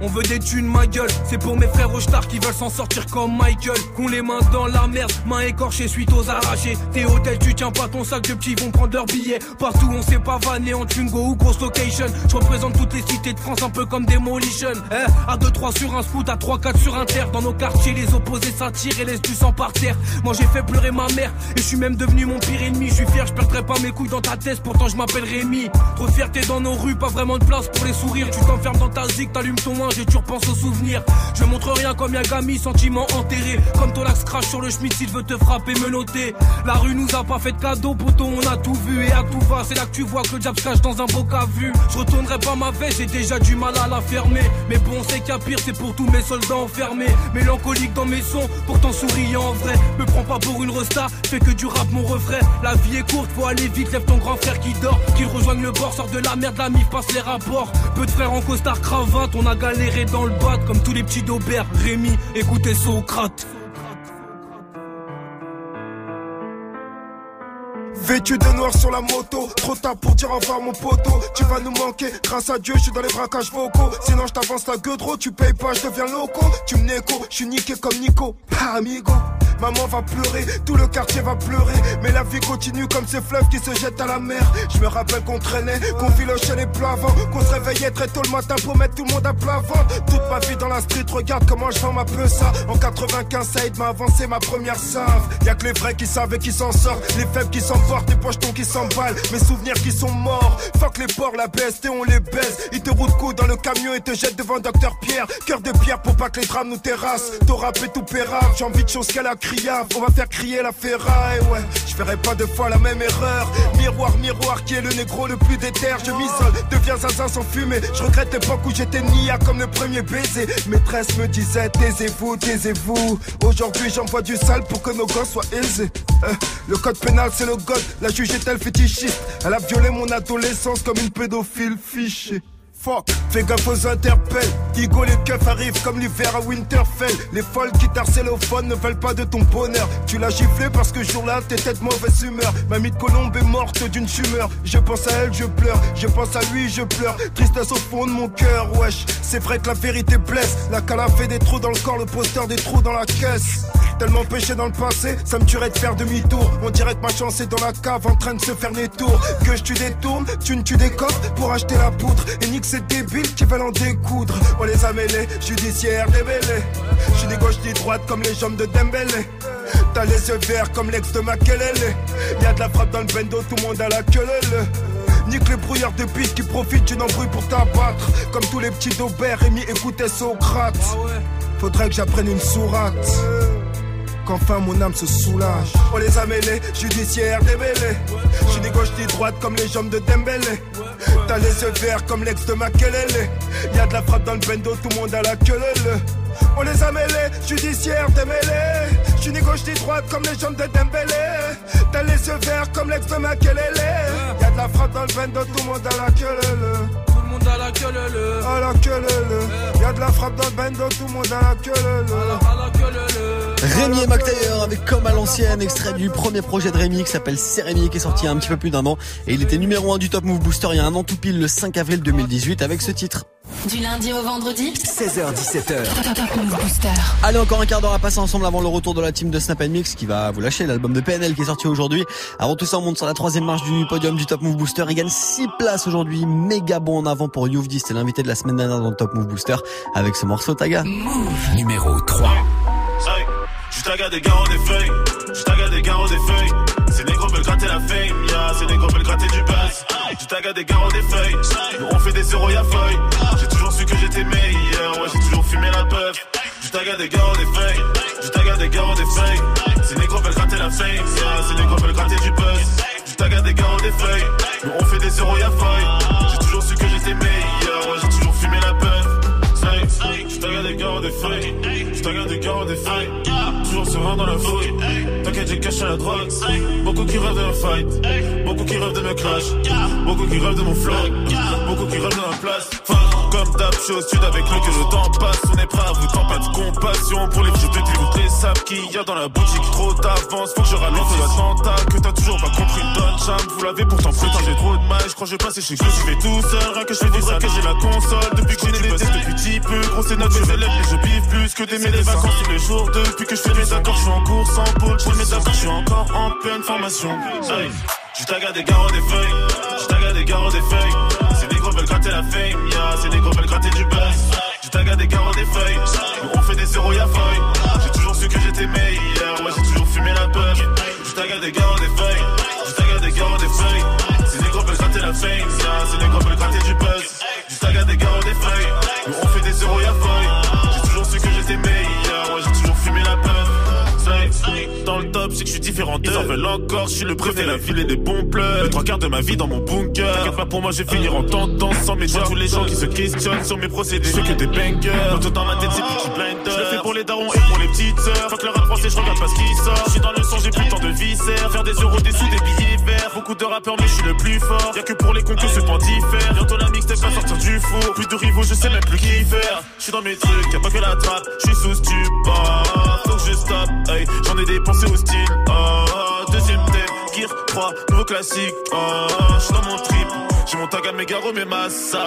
Speaker 15: on veut des thunes, ma gueule. C'est pour mes frères au star qui veulent s'en sortir comme Michael. Qu'on les mains dans la merde, mains écorchées suite aux arrachés. T'es hôtel, tu tiens pas ton sac de petits vont prendre leur billets. Partout, on sait pas vanner en tungo ou grosse location. Je représente toutes les cités de France un peu comme Demolition. Eh, à 2-3 sur un scoot, à 3-4 sur un terre. Dans nos quartiers, les opposés s'attirent et laissent du sang par terre. Moi j'ai fait pleurer ma mère et je suis même devenu mon pire ennemi. Je suis fier, je perdrai pas mes couilles dans ta tête, pourtant je m'appelle Rémi. Trop de fierté dans nos rues, pas vraiment de place pour les sourires. Tu t'enfermes dans ta zig, t'allumes ton linge et tu repenses aux souvenirs. Je montre rien comme Yagami, sentiment enterré. Comme ton lax crash sur le schmitt veut te frapper, me noter. La rue nous a pas fait de cadeau, poteau, on a tout vu et à tout va. C'est là que tu vois que le diable se cache dans un beau à vue. Je retournerai pas ma veste, j'ai déjà du mal à la fermer. Mais bon, c'est qu'à pire, c'est pour tous mes soldats enfermés. Mélancolique dans mes sons, pourtant souriant en vrai. Me prends pas pour une resta, fais que du rap mon refrain. La vie est courte, faut aller vite, lève ton grand frère qui dort. Qu'il rejoigne le bord, sort de la merde, la mif passe les rapports. Peu de frères en costard cravate, on a galéré dans le bat comme tous les petits d'Aubert. Rémi, écoutez Socrate.
Speaker 20: Vêtu de noir sur la moto, trop tard pour dire au revoir mon poteau. Tu vas nous manquer, grâce à Dieu, je suis dans les braquages vocaux. Sinon, je t'avance la gueule trop, tu payes pas, je deviens loco. Tu me néco, je suis niqué comme Nico. Amigo. Maman va pleurer, tout le quartier va pleurer. Mais la vie continue comme ces fleuves qui se jettent à la mer. Je me rappelle qu'on traînait, qu'on filochait les plats avant, qu'on se réveillait très tôt le matin pour mettre tout le monde à plat ventre. Toute ma vie dans la street, regarde comment je vends ma peu ça. En 95, Saïd m'a avancé ma première save. Y'a que les vrais qui savent et qui s'en sortent, les faibles qui s'emportent, les pochetons qui s'emballent, mes souvenirs qui sont morts. Fuck les porcs, la BST, on les baise. Ils te roulent coup dans le camion et te jettent devant Docteur Pierre. Cœur de pierre pour pas que les drames nous terrassent. T'as rappé tout pérave, j'ai envie de chose qu'elle a On va faire crier la ferraille, ouais. Je ferai pas deux fois la même erreur. Miroir, miroir, qui est le négro le plus déter. Je m'isole, deviens zinzin sans fumer. Je regrette l'époque où j'étais nia comme le premier baiser. Maîtresse me disait, taisez-vous, taisez-vous. Aujourd'hui, j'envoie du sale pour que nos gosses soient aisés. Euh, le code pénal, c'est le code. La juge est-elle fétichiste Elle a violé mon adolescence comme une pédophile fichée. Fais gaffe aux interpelles. Digo, les keufs arrivent comme l'hiver à Winterfell. Les folles qui t'harcélophones ne veulent pas de ton bonheur. Tu l'as giflé parce que jour-là, t'étais de mauvaise humeur. Mamie de Colombe est morte d'une tumeur. Je pense à elle, je pleure. Je pense à lui, je pleure. Tristesse au fond de mon cœur, wesh. C'est vrai que la vérité blesse. La cala fait des trous dans le corps, le poster des trous dans la caisse. Tellement péché dans le passé, ça me tuerait de faire demi-tour. On dirait que ma chance est dans la cave en train de se faire les tours. Que je tu détourne, tu ne tu décoffres pour acheter la poudre. Et ces débiles qui veulent en découdre. On les a mêlés, judiciaire démêlés. Je suis ni gauche ni droite comme les jambes de Dembélé. T'as les yeux verts comme l'ex de Makelele. Y'a de la frappe dans le bendo, tout le monde a la queue lele. Nique les brouillards de piste qui profitent d'une embrouille pour t'abattre. Comme tous les petits d'Aubert, Rémi écoutait Socrate. Faudrait que j'apprenne une sourate qu'enfin mon âme se soulage. On les a mêlés, judiciaire démêlés. Je suis ni gauche ni droite comme les jambes de Dembélé. T'as les yeux verts comme l'ex de Makelele. Y'a de la frappe dans le bendo, tout le monde a la queue lele. On les a mêlés, judiciaire démêlés. Je suis ni gauche ni droite comme les jambes de Dembélé. T'as les yeux verts comme l'ex de Makelele. Y'a de la frappe dans le bendo, tout le monde a la queue
Speaker 15: le monde a la queue lele.
Speaker 20: À la queue lele. Y'a de la frappe dans le bendo, tout le monde a la queue.
Speaker 15: À la queue lele.
Speaker 1: Rémi et Mac Taylor avec Comme à l'ancienne, extrait du premier projet de Rémi qui s'appelle C'est Rémi qui est sorti il y a un petit peu plus d'un an et il était numéro 1 du Top Move Booster il y a un an tout pile le 5 avril 2018 avec ce titre.
Speaker 3: Du lundi au vendredi?
Speaker 2: 16h17h.
Speaker 3: Top Move Booster.
Speaker 1: Allez encore un quart d'heure à passer ensemble avant le retour de la team de Snap Mix qui va vous lâcher l'album de PNL qui est sorti aujourd'hui. Avant tout ça on monte sur la troisième marche du podium du Top Move Booster. Il gagne 6 places aujourd'hui, méga bon en avant pour Youvdi, c'était l'invité de la semaine dernière dans le Top Move Booster avec ce morceau Taga.
Speaker 2: Numéro 3.
Speaker 25: Je taga des garros des feuilles, je taga des garros des feuilles. Ces négros veulent gratter la fame, yeah, ces négros veulent gratter du buzz. Je taga des garros des feuilles, on fait des zéros y'a feuille. J'ai toujours su que j'étais meilleur, ouais j'ai toujours fumé la puff. Je taga des garros des feuilles, je taga des garros des feuilles. Ces négros veulent gratter la fame, yeah, ces négros veulent gratter du buzz. Je taga des garros des feuilles, on fait des zéros y'a feuille. J'ai toujours su que j'étais meilleur, ouais j'ai toujours fumé la puff. Je taga des garros des feuilles, je taga des des feuilles. Serein dans la fouille, t'inquiète j'ai caché la drogue. Beaucoup qui rêvent de me fight, beaucoup qui rêvent de me clash, beaucoup qui rêvent de mon flow, beaucoup qui rêvent de ma place. Je suis au sud avec le que le temps passe. On est prêt à vous tant pas de compassion pour les vieux bébés. Vous les sables qu'il y a dans la boutique. Trop d'avance, faut que je ralente l'attentat que t'as toujours pas compris. Donne cham, vous l'avez pourtant putain, j'ai trop de mal. Je crois que je vais passer chez que je vais tout seul. Rien que je fais des que j'ai la console. Depuis que j'ai des tests depuis petit peu. Gros, c'est notre mes élèves, mais je biffe plus que d'aimer les vacances tous les jours. Depuis que je fais mes accords, je suis en cours sans pôle. Je mes accords, je suis encore en pleine formation. Hey. Je taga des garros des feuilles, je taga des garros des feuilles. Veulent gratter la fame, yeah, c'est des gros veulent gratter du buzz. Je taga des garros des feuilles, nous on fait des zéros y'a feuille. J'ai toujours su que j'étais meilleur, ouais j'ai toujours fumé la puff. Je taga des garros des feuilles, je taga des garros des feuilles. C'est des gros veulent gratter la fame, yeah, c'est des gros veulent gratter du buzz. Je taga des garros des feuilles, nous on fait des zéros y'a feuille. Dans le top, c'est que je suis différent d'eux. Ils en veulent encore, je suis le préfet, la ville et des bons pleurs. Les trois quarts de ma vie dans mon bunker. T'inquiète pas pour moi, je vais finir en tendance sans mes tous les gens qui se questionnent sur mes procédés. Je que des bangers. Tout dans ma tête, c'est Peaky Blinders. Je le fais pour les darons et pour les petites sœurs. Faut que le rap français, je regarde pas ce qui sort. Je suis dans le son, j'ai plus temps de viscères. Faire des euros, des sous, des billets verts. Beaucoup de rappeurs, mais je suis le plus fort. Y'a que pour les concours, ce temps diffère. Bientôt la mixtape va sortir du four. Plus de rivaux, je sais même plus qui faire. Je suis dans mes trucs, y'a pas que la trappe. Je suis sous stupor. Faut que je stoppe. J'en ai dépensé au style. Oh, deuxième thème, Gear 3, nouveau classique. Oh, je suis dans mon trip. J'ai mon tag à mes garros, mes massas.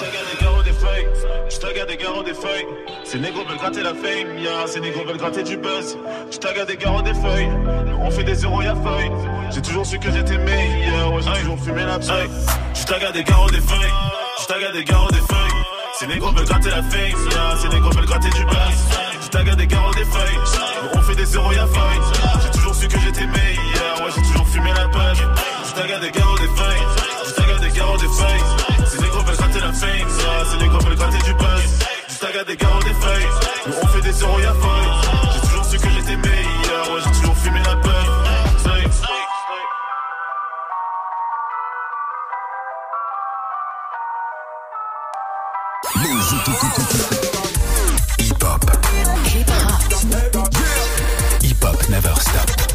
Speaker 25: Je tag des garros des feuilles. Je tag des garros des feuilles. Ces négros veulent gratter la fame, yeah. Ces négros veulent gratter du buzz. Je tag des garros des feuilles. On fait des zéros, y'a feuille. J'ai toujours su que j'étais meilleur. Ouais, j'ai toujours fumé la paille. Je tag des garros des feuilles. Je tag des garros des feuilles. Ces négros veulent gratter la fame, yeah. Ces négros veulent gratter du buzz. Tag des garros des feuilles. On fait des zéros, y'a feuille. J'ai toujours su que j'étais meilleur. Ouais, j'ai toujours fumé la page. Je des garros des feuilles. Je des garros des feuilles. Ces négros veulent gratter la fame, yeah. Ces négros veulent gratter du buzz. Je tag des garros des feuilles. On fait des zéros, y'a feuille. J'ai toujours su que j'étais meilleur. Ouais, j'ai toujours fumé la page.
Speaker 26: Stop.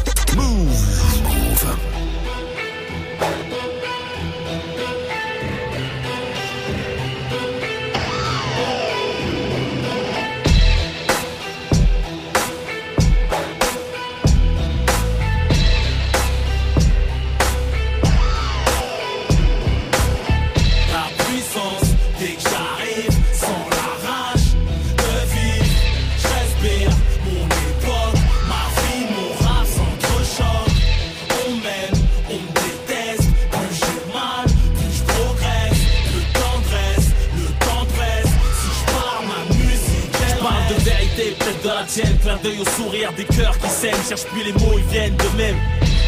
Speaker 27: Tienne. Clin d'œil au sourire des cœurs qui s'aiment. Cherche plus les mots, ils viennent de même.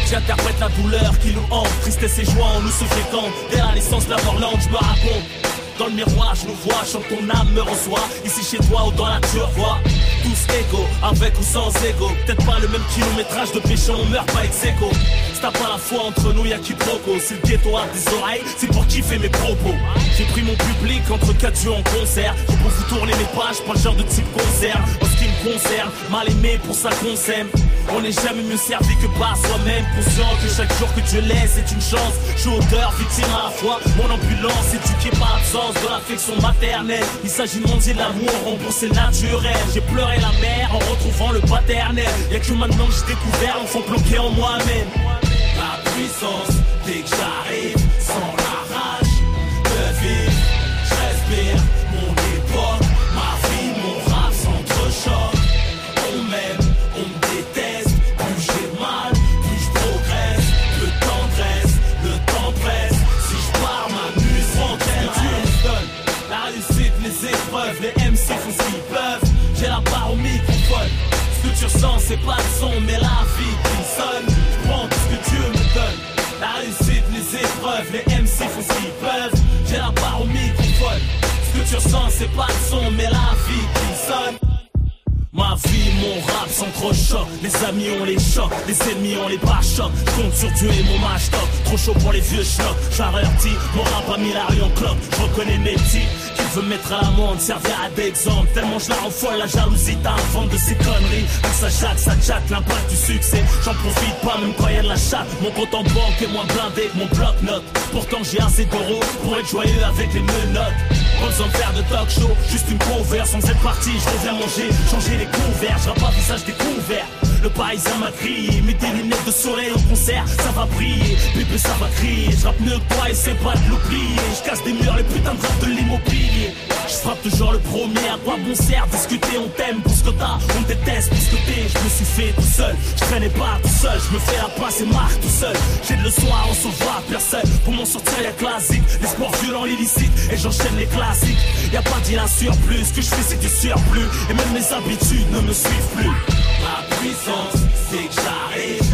Speaker 27: J'interprète la douleur qui nous hante, tristesse et joie en nous se fréquentent. Dès la naissance, la morlande, je me raconte. Dans le miroir, je nous vois, chante ton âme me reçoit. Ici chez toi ou dans la vois Tous égaux, avec ou sans ego. Peut-être pas le même kilométrage de péché, on meurt pas ex aequo. T'as pas la foi entre nous, y'a qui proco. Si le ghetto a des oreilles, c'est pour kiffer mes propos. J'ai pris mon public entre quatre yeux en concert. J'ai pour vous tourner les pages, pas le genre de type concert. En ce qui me concerne, mal aimé pour ça qu'on. On n'est jamais mieux servi que par soi-même. Conscient que chaque jour que Dieu laisse est une chance. Je suis auteur, victime à la fois. Mon ambulance éduquée par l'absence de l'affection maternelle. Il s'agit de mendier de l'amour, rembourser naturel. J'ai pleuré la mère en retrouvant le paternel. Y'a que maintenant que j'ai découvert l'enfant bloqué en moi-même. La puissance, dès que j'arrive, que tu ressens, c'est mais la vie qui sonne. Je prends tout ce que Dieu me donne. La réussite, les épreuves, les MC font ce qu'ils peuvent. J'ai la barre au microphone. Ce que tu ressens, c'est pas le son, mais la vie vie, mon rap s'entrechoque Les amis ont les chocs, les ennemis ont les pas chocs Je compte sur Dieu et mon match top Trop chaud pour les vieux schnocks J'avertis, mon rap a mis la en cloque. Je reconnais mes petits veut mettre à l'amende, servir à d'exemple Tellement je la rends folle, la jalousie t'invente de ces conneries. Quand ça chatte, ça chatte, l'impact du succès. J'en profite pas même quand y a de la chatte. Mon compte en banque est moins blindé mon bloc-notes. Pourtant j'ai assez d'euros pour être joyeux avec les menottes besoin de faire de talk show, juste une cover sans cette partie, je reviens manger, changer les couverts, je pas visage découvert. Le paysan m'a crié, mets tes lunettes de soleil au concert, ça va briller, bébé ça va crier, je rappe mieux que toi et c'est pas de l'oublier, je casse des murs, les putains de de l'immobilier. Je frappe toujours le premier, à quoi bon sert discuter, on t'aime pour ce que t'as, on déteste pour ce que t'es, je me suis fait tout seul, je traînais pas tout seul, je me fais la passe et marque tout seul, j'ai de le soir, on sauvera personne, sortir y'a classique, les sports violents, l'illicite, et j'enchaîne les classiques. Y a pas d'il surplus, ce que je fais c'est du surplus. Et même mes habitudes ne me suivent plus. Ma puissance, c'est que j'arrive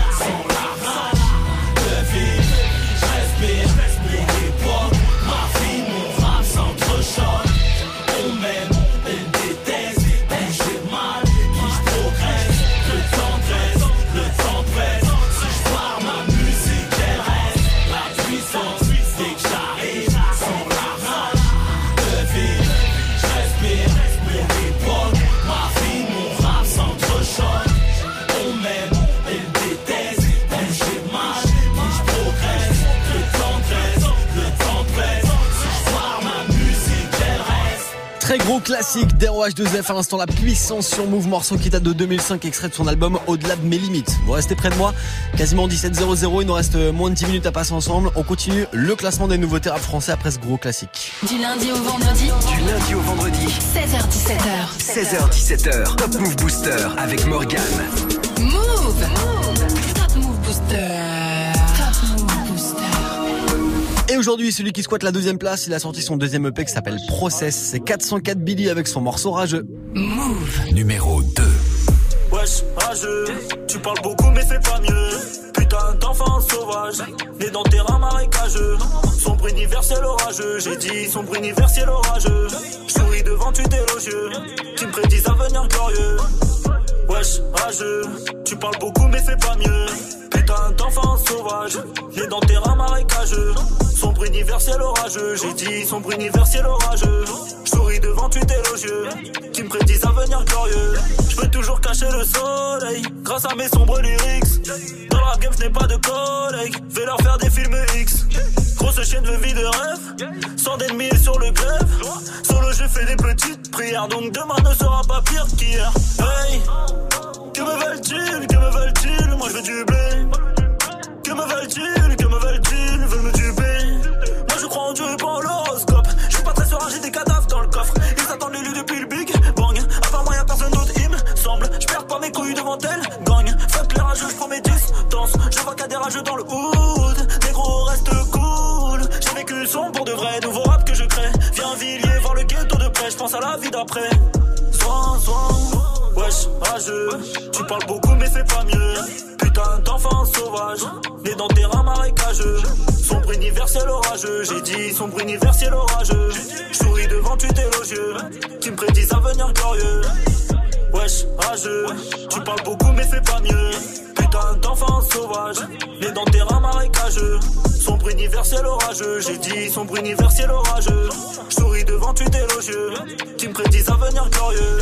Speaker 1: gros classique d'ROH2F à l'instant la puissance sur Move morceau qui date de 2005 extrait de son album Au-delà de mes limites. Vous restez près de moi, quasiment 17.00, il nous reste moins de 10 minutes à passer ensemble. On continue le classement des nouveautés rap français après ce gros classique.
Speaker 3: Du lundi au vendredi.
Speaker 2: Du lundi au vendredi.
Speaker 3: 16h17h.
Speaker 2: 16h17h. Top Move Booster avec Morgan.
Speaker 3: Move.
Speaker 1: Et aujourd'hui, celui qui squatte la deuxième place, il a sorti son deuxième EP qui s'appelle Process. C'est 404 Billy avec son morceau rageux.
Speaker 3: Move.
Speaker 2: Numéro 2.
Speaker 4: Wesh, rageux, tu parles beaucoup mais c'est pas mieux. Putain d'enfant sauvage, né dans terrain marécageux. Sombre universel orageux, j'ai dit sombre universel orageux. Je souris devant tu élogieux, qui me prédisent un avenir glorieux. Wesh, rageux, tu parles beaucoup mais c'est pas mieux. Putain d'enfant sauvage, né dans terrain marécageux. Sombre universel orageux, j'ai dit sombre universel orageux. Je souris devant tu élogieux, qui me prédisent un avenir glorieux. Je peux toujours cacher le soleil, grâce à mes sombres lyrics. Dans la game, je n'ai pas de collègues, vais leur faire des films X. Grosse chaîne de vie de rêve, sans d'ennemis sur le grève. Solo, je fais des petites prières, donc demain ne sera pas pire qu'hier. Hey, que me veulent-ils, que me veulent-ils? Moi je veux du blé. Que me veulent-ils, que me veulent-ils? Ils veulent me duper. Moi je crois en Dieu et pas en l'horoscope. Je suis pas très serein, j'ai des cadavres dans le coffre. Ils attendent l'élu depuis le big bang. À part moi y'a personne d'autre, il me semble. Je perds pas mes couilles devant elle, les je prends mes distances. Je vois a des rageux dans le hood. Les gros reste cool. J'ai vécu son pour de vrai, nouveau rap que je crée. Viens Villiers voir le ghetto de près, je pense à la vie d'après. Soin, soin. Wesh, rageux, tu parles beaucoup mais c'est pas mieux. Putain d'enfant sauvage, né dans terrain marécageux. Sombre universel orageux, j'ai dit sombre universel orageux. Je souris devant tu élogieux, qui me prédisent un avenir glorieux. Wesh, rageux, tu parles beaucoup mais c'est pas mieux. Putain d'enfant sauvage, né dans terrain marécageux. Sombre universel orageux, j'ai dit sombre universel orageux. Souris devant tu élogieux, qui me prédisent un avenir glorieux.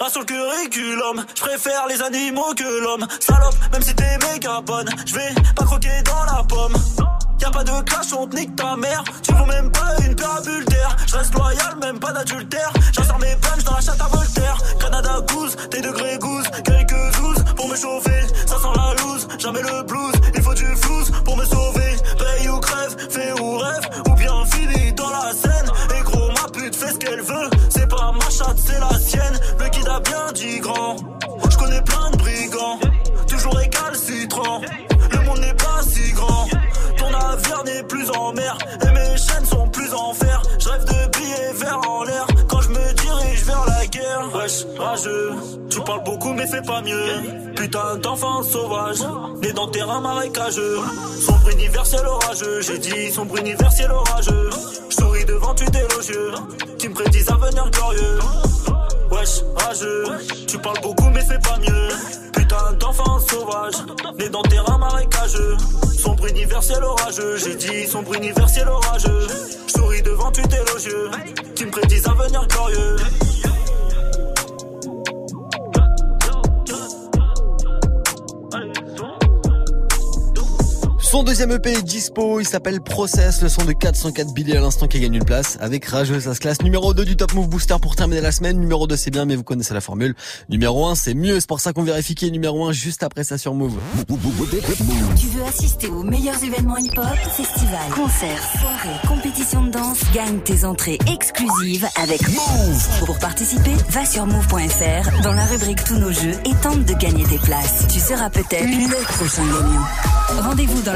Speaker 4: Un sur le curriculum, je préfère les animaux que l'homme. Salope, même si t'es méga bonne, je vais pas croquer dans la pomme. Y'a pas de clash, on te nique ta mère. Tu vaux même pas une parabule d'air. Je reste loyal, même pas d'adultère. J'insère mes punches dans la chatte à Voltaire. Canada goose, tes degrés goose. Quelques douze pour me chauffer. Ça sent la loose, jamais le blues. Il faut du flouze pour me sauver. Paye ou crève, fais ou rêve. Ou bien fini dans la scène. Et gros, ma pute fait ce qu'elle veut. C'est pas ma chatte, c'est la sienne. Le kid a bien dit grand. Je connais plein de brigands. Toujours récalcitrant. Le monde n'est pas si grand. Navire n'est plus en mer. Et mes chaînes sont plus en fer. Je rêve de billets verts en l'air. Quand je me dirige vers la guerre. Wesh, rageux. Tu parles beaucoup, mais c'est pas mieux. Putain d'enfant sauvage, né dans terrain marécageux. Sombre universel orageux, j'ai dit sombre universel orageux. Je souris devant tu délogieux, qui me prédisent un avenir glorieux. Wesh, rageux, tu parles beaucoup mais c'est pas mieux. Putain d'enfant sauvage, né dans terrain marécageux. Sombre universel orageux, j'ai dit sombre universel orageux. Je souris devant tu délogieux, qui me prédisent un avenir glorieux.
Speaker 1: Son deuxième EP est dispo, il s'appelle Process, le son de 404 Billy à l'instant qui gagne une place avec Rageuse, ça se classe numéro 2 du Top Move Booster pour terminer la semaine. Numéro 2 c'est bien mais vous connaissez la formule. Numéro 1 c'est mieux, c'est pour ça qu'on vérifie est numéro 1 juste après ça sur Move.
Speaker 28: Tu veux assister aux meilleurs événements hip-hop, festivals, concerts, soirées, compétitions de danse? Gagne tes entrées exclusives avec Move. Pour participer, va sur move.fr dans la rubrique Tous nos jeux et tente de gagner tes places. Tu seras peut-être le prochain gagnant. Rendez-vous dans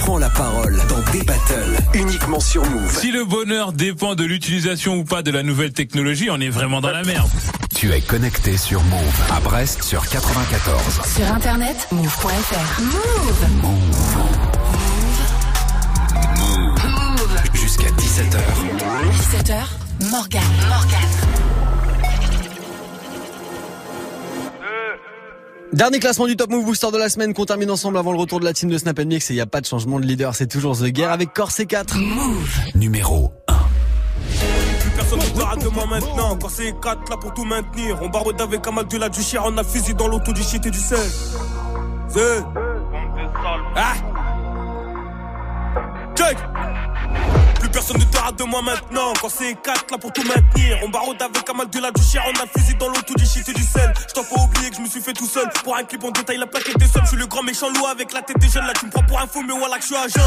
Speaker 2: prends la parole dans des battles uniquement sur Move.
Speaker 29: Si le bonheur dépend de l'utilisation ou pas de la nouvelle technologie, on est vraiment dans la merde.
Speaker 2: Tu es connecté sur Move à Brest sur 94.
Speaker 28: Sur internet, move.fr. Move.
Speaker 2: Move. Jusqu'à 17h.
Speaker 28: 17h, Morgan. Morgan.
Speaker 1: Dernier classement du Top Move Booster de la semaine qu'on termine ensemble avant le retour de la team de Snap Mix et il n'y a pas de changement de leader, c'est toujours The Guerre avec Corset 4.
Speaker 2: Numéro
Speaker 5: Plus personne ne parle de moi maintenant. Quand c'est 4 là pour tout maintenir. On barode avec un mal de la du chien. On a fusil dans l'auto du shit et du sel. C'est. Ah! Check! Personne ne te rate de moi maintenant. Quand c'est 4 là pour tout maintenir. On barode avec un mal de la du chien. On a fusil dans l'auto du shit et du sel. Je t'en pas oublier que je me suis fait tout seul. Pour un clip, on détaille la plaquette des sommes. Je suis le grand méchant loup avec la tête des jeunes. Là, tu me prends pour un fou, mais voilà que je suis agent.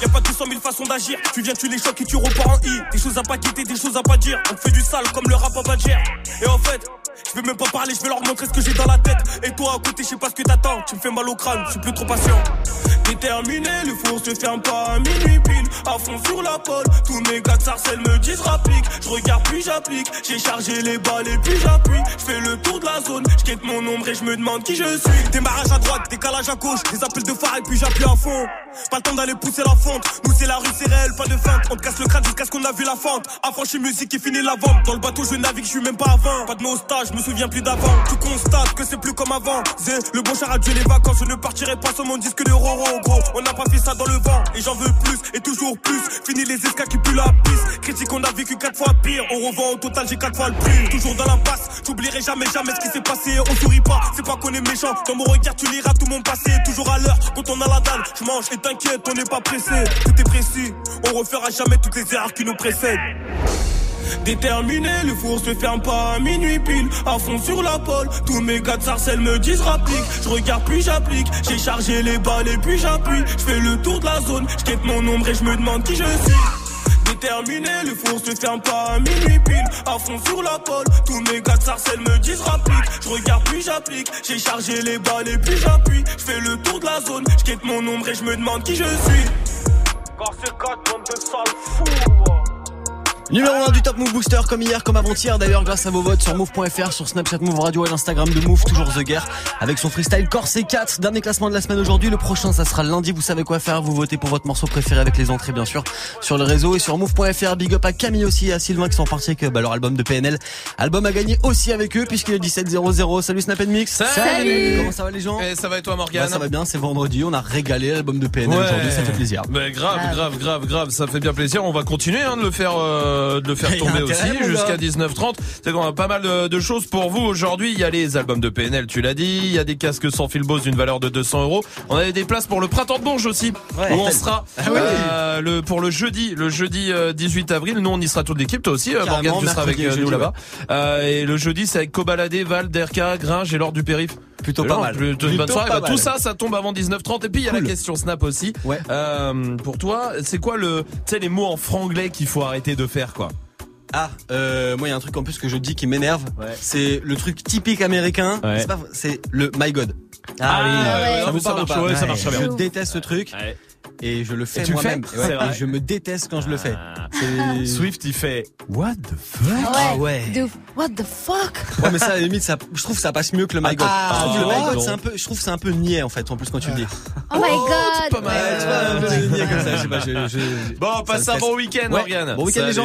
Speaker 5: Y a pas 200 000 façons d'agir. Tu viens, tu les chocs et tu repars en I. Des choses à pas quitter, des choses à pas dire. On fait du sale comme le rap à Badger. Et en fait, je vais même pas parler, je vais leur montrer ce que j'ai dans la tête. Et toi à côté, je sais pas ce que t'attends. Tu me fais mal au crâne, je suis plus trop patient. Déterminé, le four se ferme pas à minuit pile. À fond sur la pole, tous mes gars de sarcelles me disent rapplique. Je regarde puis j'applique, j'ai chargé les balles et puis j'appuie. Je fais le tour de la zone, je mon ombre et je me demande qui je suis. Démarrage à droite, décalage à gauche, des appels de phare et puis j'appuie à fond. Pas le temps d'aller pousser la fente, nous c'est la rue, c'est réel, pas de feinte. On te casse le crâne jusqu'à ce qu'on a vu la fente. Affranchi musique et fini la vente. Dans le bateau, je navigue, je suis même pas 20. Pas de nostalgie, je me souviens plus d'avant. Tu constates que c'est plus comme avant. Zé, le bon char a les vacances, je ne partirai pas sur mon disque de Roro. On n'a pas fait ça dans le vent, et j'en veux plus, et toujours plus. Fini les escas qui puent la piste. Critique, on a vécu quatre fois pire. On revend au total, j'ai quatre fois le prix. Toujours dans l'impasse, j'oublierai jamais, jamais ce qui s'est passé. On sourit pas, c'est pas qu'on est méchant. Dans mon regard, tu liras tout mon passé. Toujours à l'heure, quand on a la dalle, je mange et t'inquiète, on n'est pas pressé. Tout est précis, on refera jamais toutes les erreurs qui nous précèdent. Déterminé, le four se ferme pas à minuit pile. À fond sur la pole, tous mes gars de sarcelles me disent rapplique. Je regarde puis j'applique, j'ai chargé les balles et puis j'appuie. Je fais le tour de la zone, je mon ombre et je me demande qui je suis. Déterminé, le four se ferme pas à minuit pile. À fond sur la pole, tous mes gars de sarcelles me disent rapplique. Je regarde puis j'applique, j'ai chargé les balles et puis j'appuie. Je fais le tour de la zone, je mon ombre et je me demande qui je suis. Car c'est 4 bande de sales fous.
Speaker 1: Numéro 1 du Top Move Booster comme hier, comme avant-hier d'ailleurs grâce à vos votes sur move.fr, sur Snapchat Move Radio et l'Instagram de Move, toujours The Guerre avec son freestyle Corset 4, dernier classement de la semaine aujourd'hui, le prochain ça sera lundi, vous savez quoi faire, vous votez pour votre morceau préféré avec les entrées bien sûr sur le réseau et sur Move.fr, big up à Camille aussi et à Sylvain qui sont partis avec bah, leur album de PNL, album à gagner aussi avec eux puisqu'il est 17.00, salut Snap Mix.
Speaker 30: Salut.
Speaker 1: Comment ça va les gens?
Speaker 30: Et ça va et toi Morgane?
Speaker 1: Bah, Ça va bien, c'est vendredi, on a régalé l'album de PNL
Speaker 30: Ouais.
Speaker 1: aujourd'hui, ça fait plaisir.
Speaker 30: Mais grave, grave, grave, grave, ça fait bien plaisir. On va continuer hein, de le faire, euh, de le faire tomber aussi jusqu'à
Speaker 1: gars.
Speaker 30: 19h30. C'est qu'on a pas mal de, de choses pour vous aujourd'hui. Il y a les albums de PNL, tu l'as dit. Il y a des casques sans fil Bose d'une valeur de 200 euros. On a des places pour le printemps de Bourges aussi,
Speaker 1: Ouais.
Speaker 30: où on sera
Speaker 1: Ah oui.
Speaker 30: euh, le pour le jeudi, le jeudi euh, 18 avril. Nous, on y sera toute l'équipe. Toi aussi, euh,
Speaker 1: Carrément,
Speaker 30: Morgane, tu seras avec euh, nous là-bas. Euh, et le jeudi, c'est avec Cobaladé, Val, Derka, Gringe et Laure du Périph.
Speaker 1: Plutôt pas mal.
Speaker 30: Plutôt une bonne
Speaker 1: Plutôt
Speaker 30: soirée.
Speaker 1: pas
Speaker 30: Bah, tout ça, ça tombe avant 19h30. Et puis il y a la question Snap aussi.
Speaker 1: Ouais.
Speaker 30: Euh, pour toi, c'est quoi le, tu sais les mots en franglais qu'il faut arrêter de faire quoi?
Speaker 1: Ah, euh, moi il y a un truc en plus que je dis qui m'énerve. C'est le truc typique américain.
Speaker 30: Ouais.
Speaker 1: C'est pas- C'est le my God.
Speaker 30: Ah oui,
Speaker 1: ça
Speaker 30: ça,
Speaker 1: vous
Speaker 30: ça marche,
Speaker 1: pas
Speaker 30: ouais, ça marche très bien.
Speaker 1: Je déteste ce truc.
Speaker 30: Ouais.
Speaker 1: Et je le fais moi-même.
Speaker 30: fais
Speaker 1: Ouais, et je me déteste quand je le fais. C'est-
Speaker 30: Swift il fait What the fuck?
Speaker 1: Ah ouais.
Speaker 31: De what the fuck?
Speaker 1: Ouais, mais ça, à la limite, ça, je trouve que ça passe mieux que le My God.
Speaker 30: Ah,
Speaker 1: je trouve le My God, c'est un peu, je trouve que c'est un peu niais, en fait, en plus, quand tu le dis.
Speaker 31: Oh my god
Speaker 1: Pas mal, tu vois, un peu niais comme ça, je sais pas, je, je-
Speaker 30: Bon, passe un bon week-end,
Speaker 1: Ouais.
Speaker 30: Morgane.
Speaker 1: Bon week-end, les gens.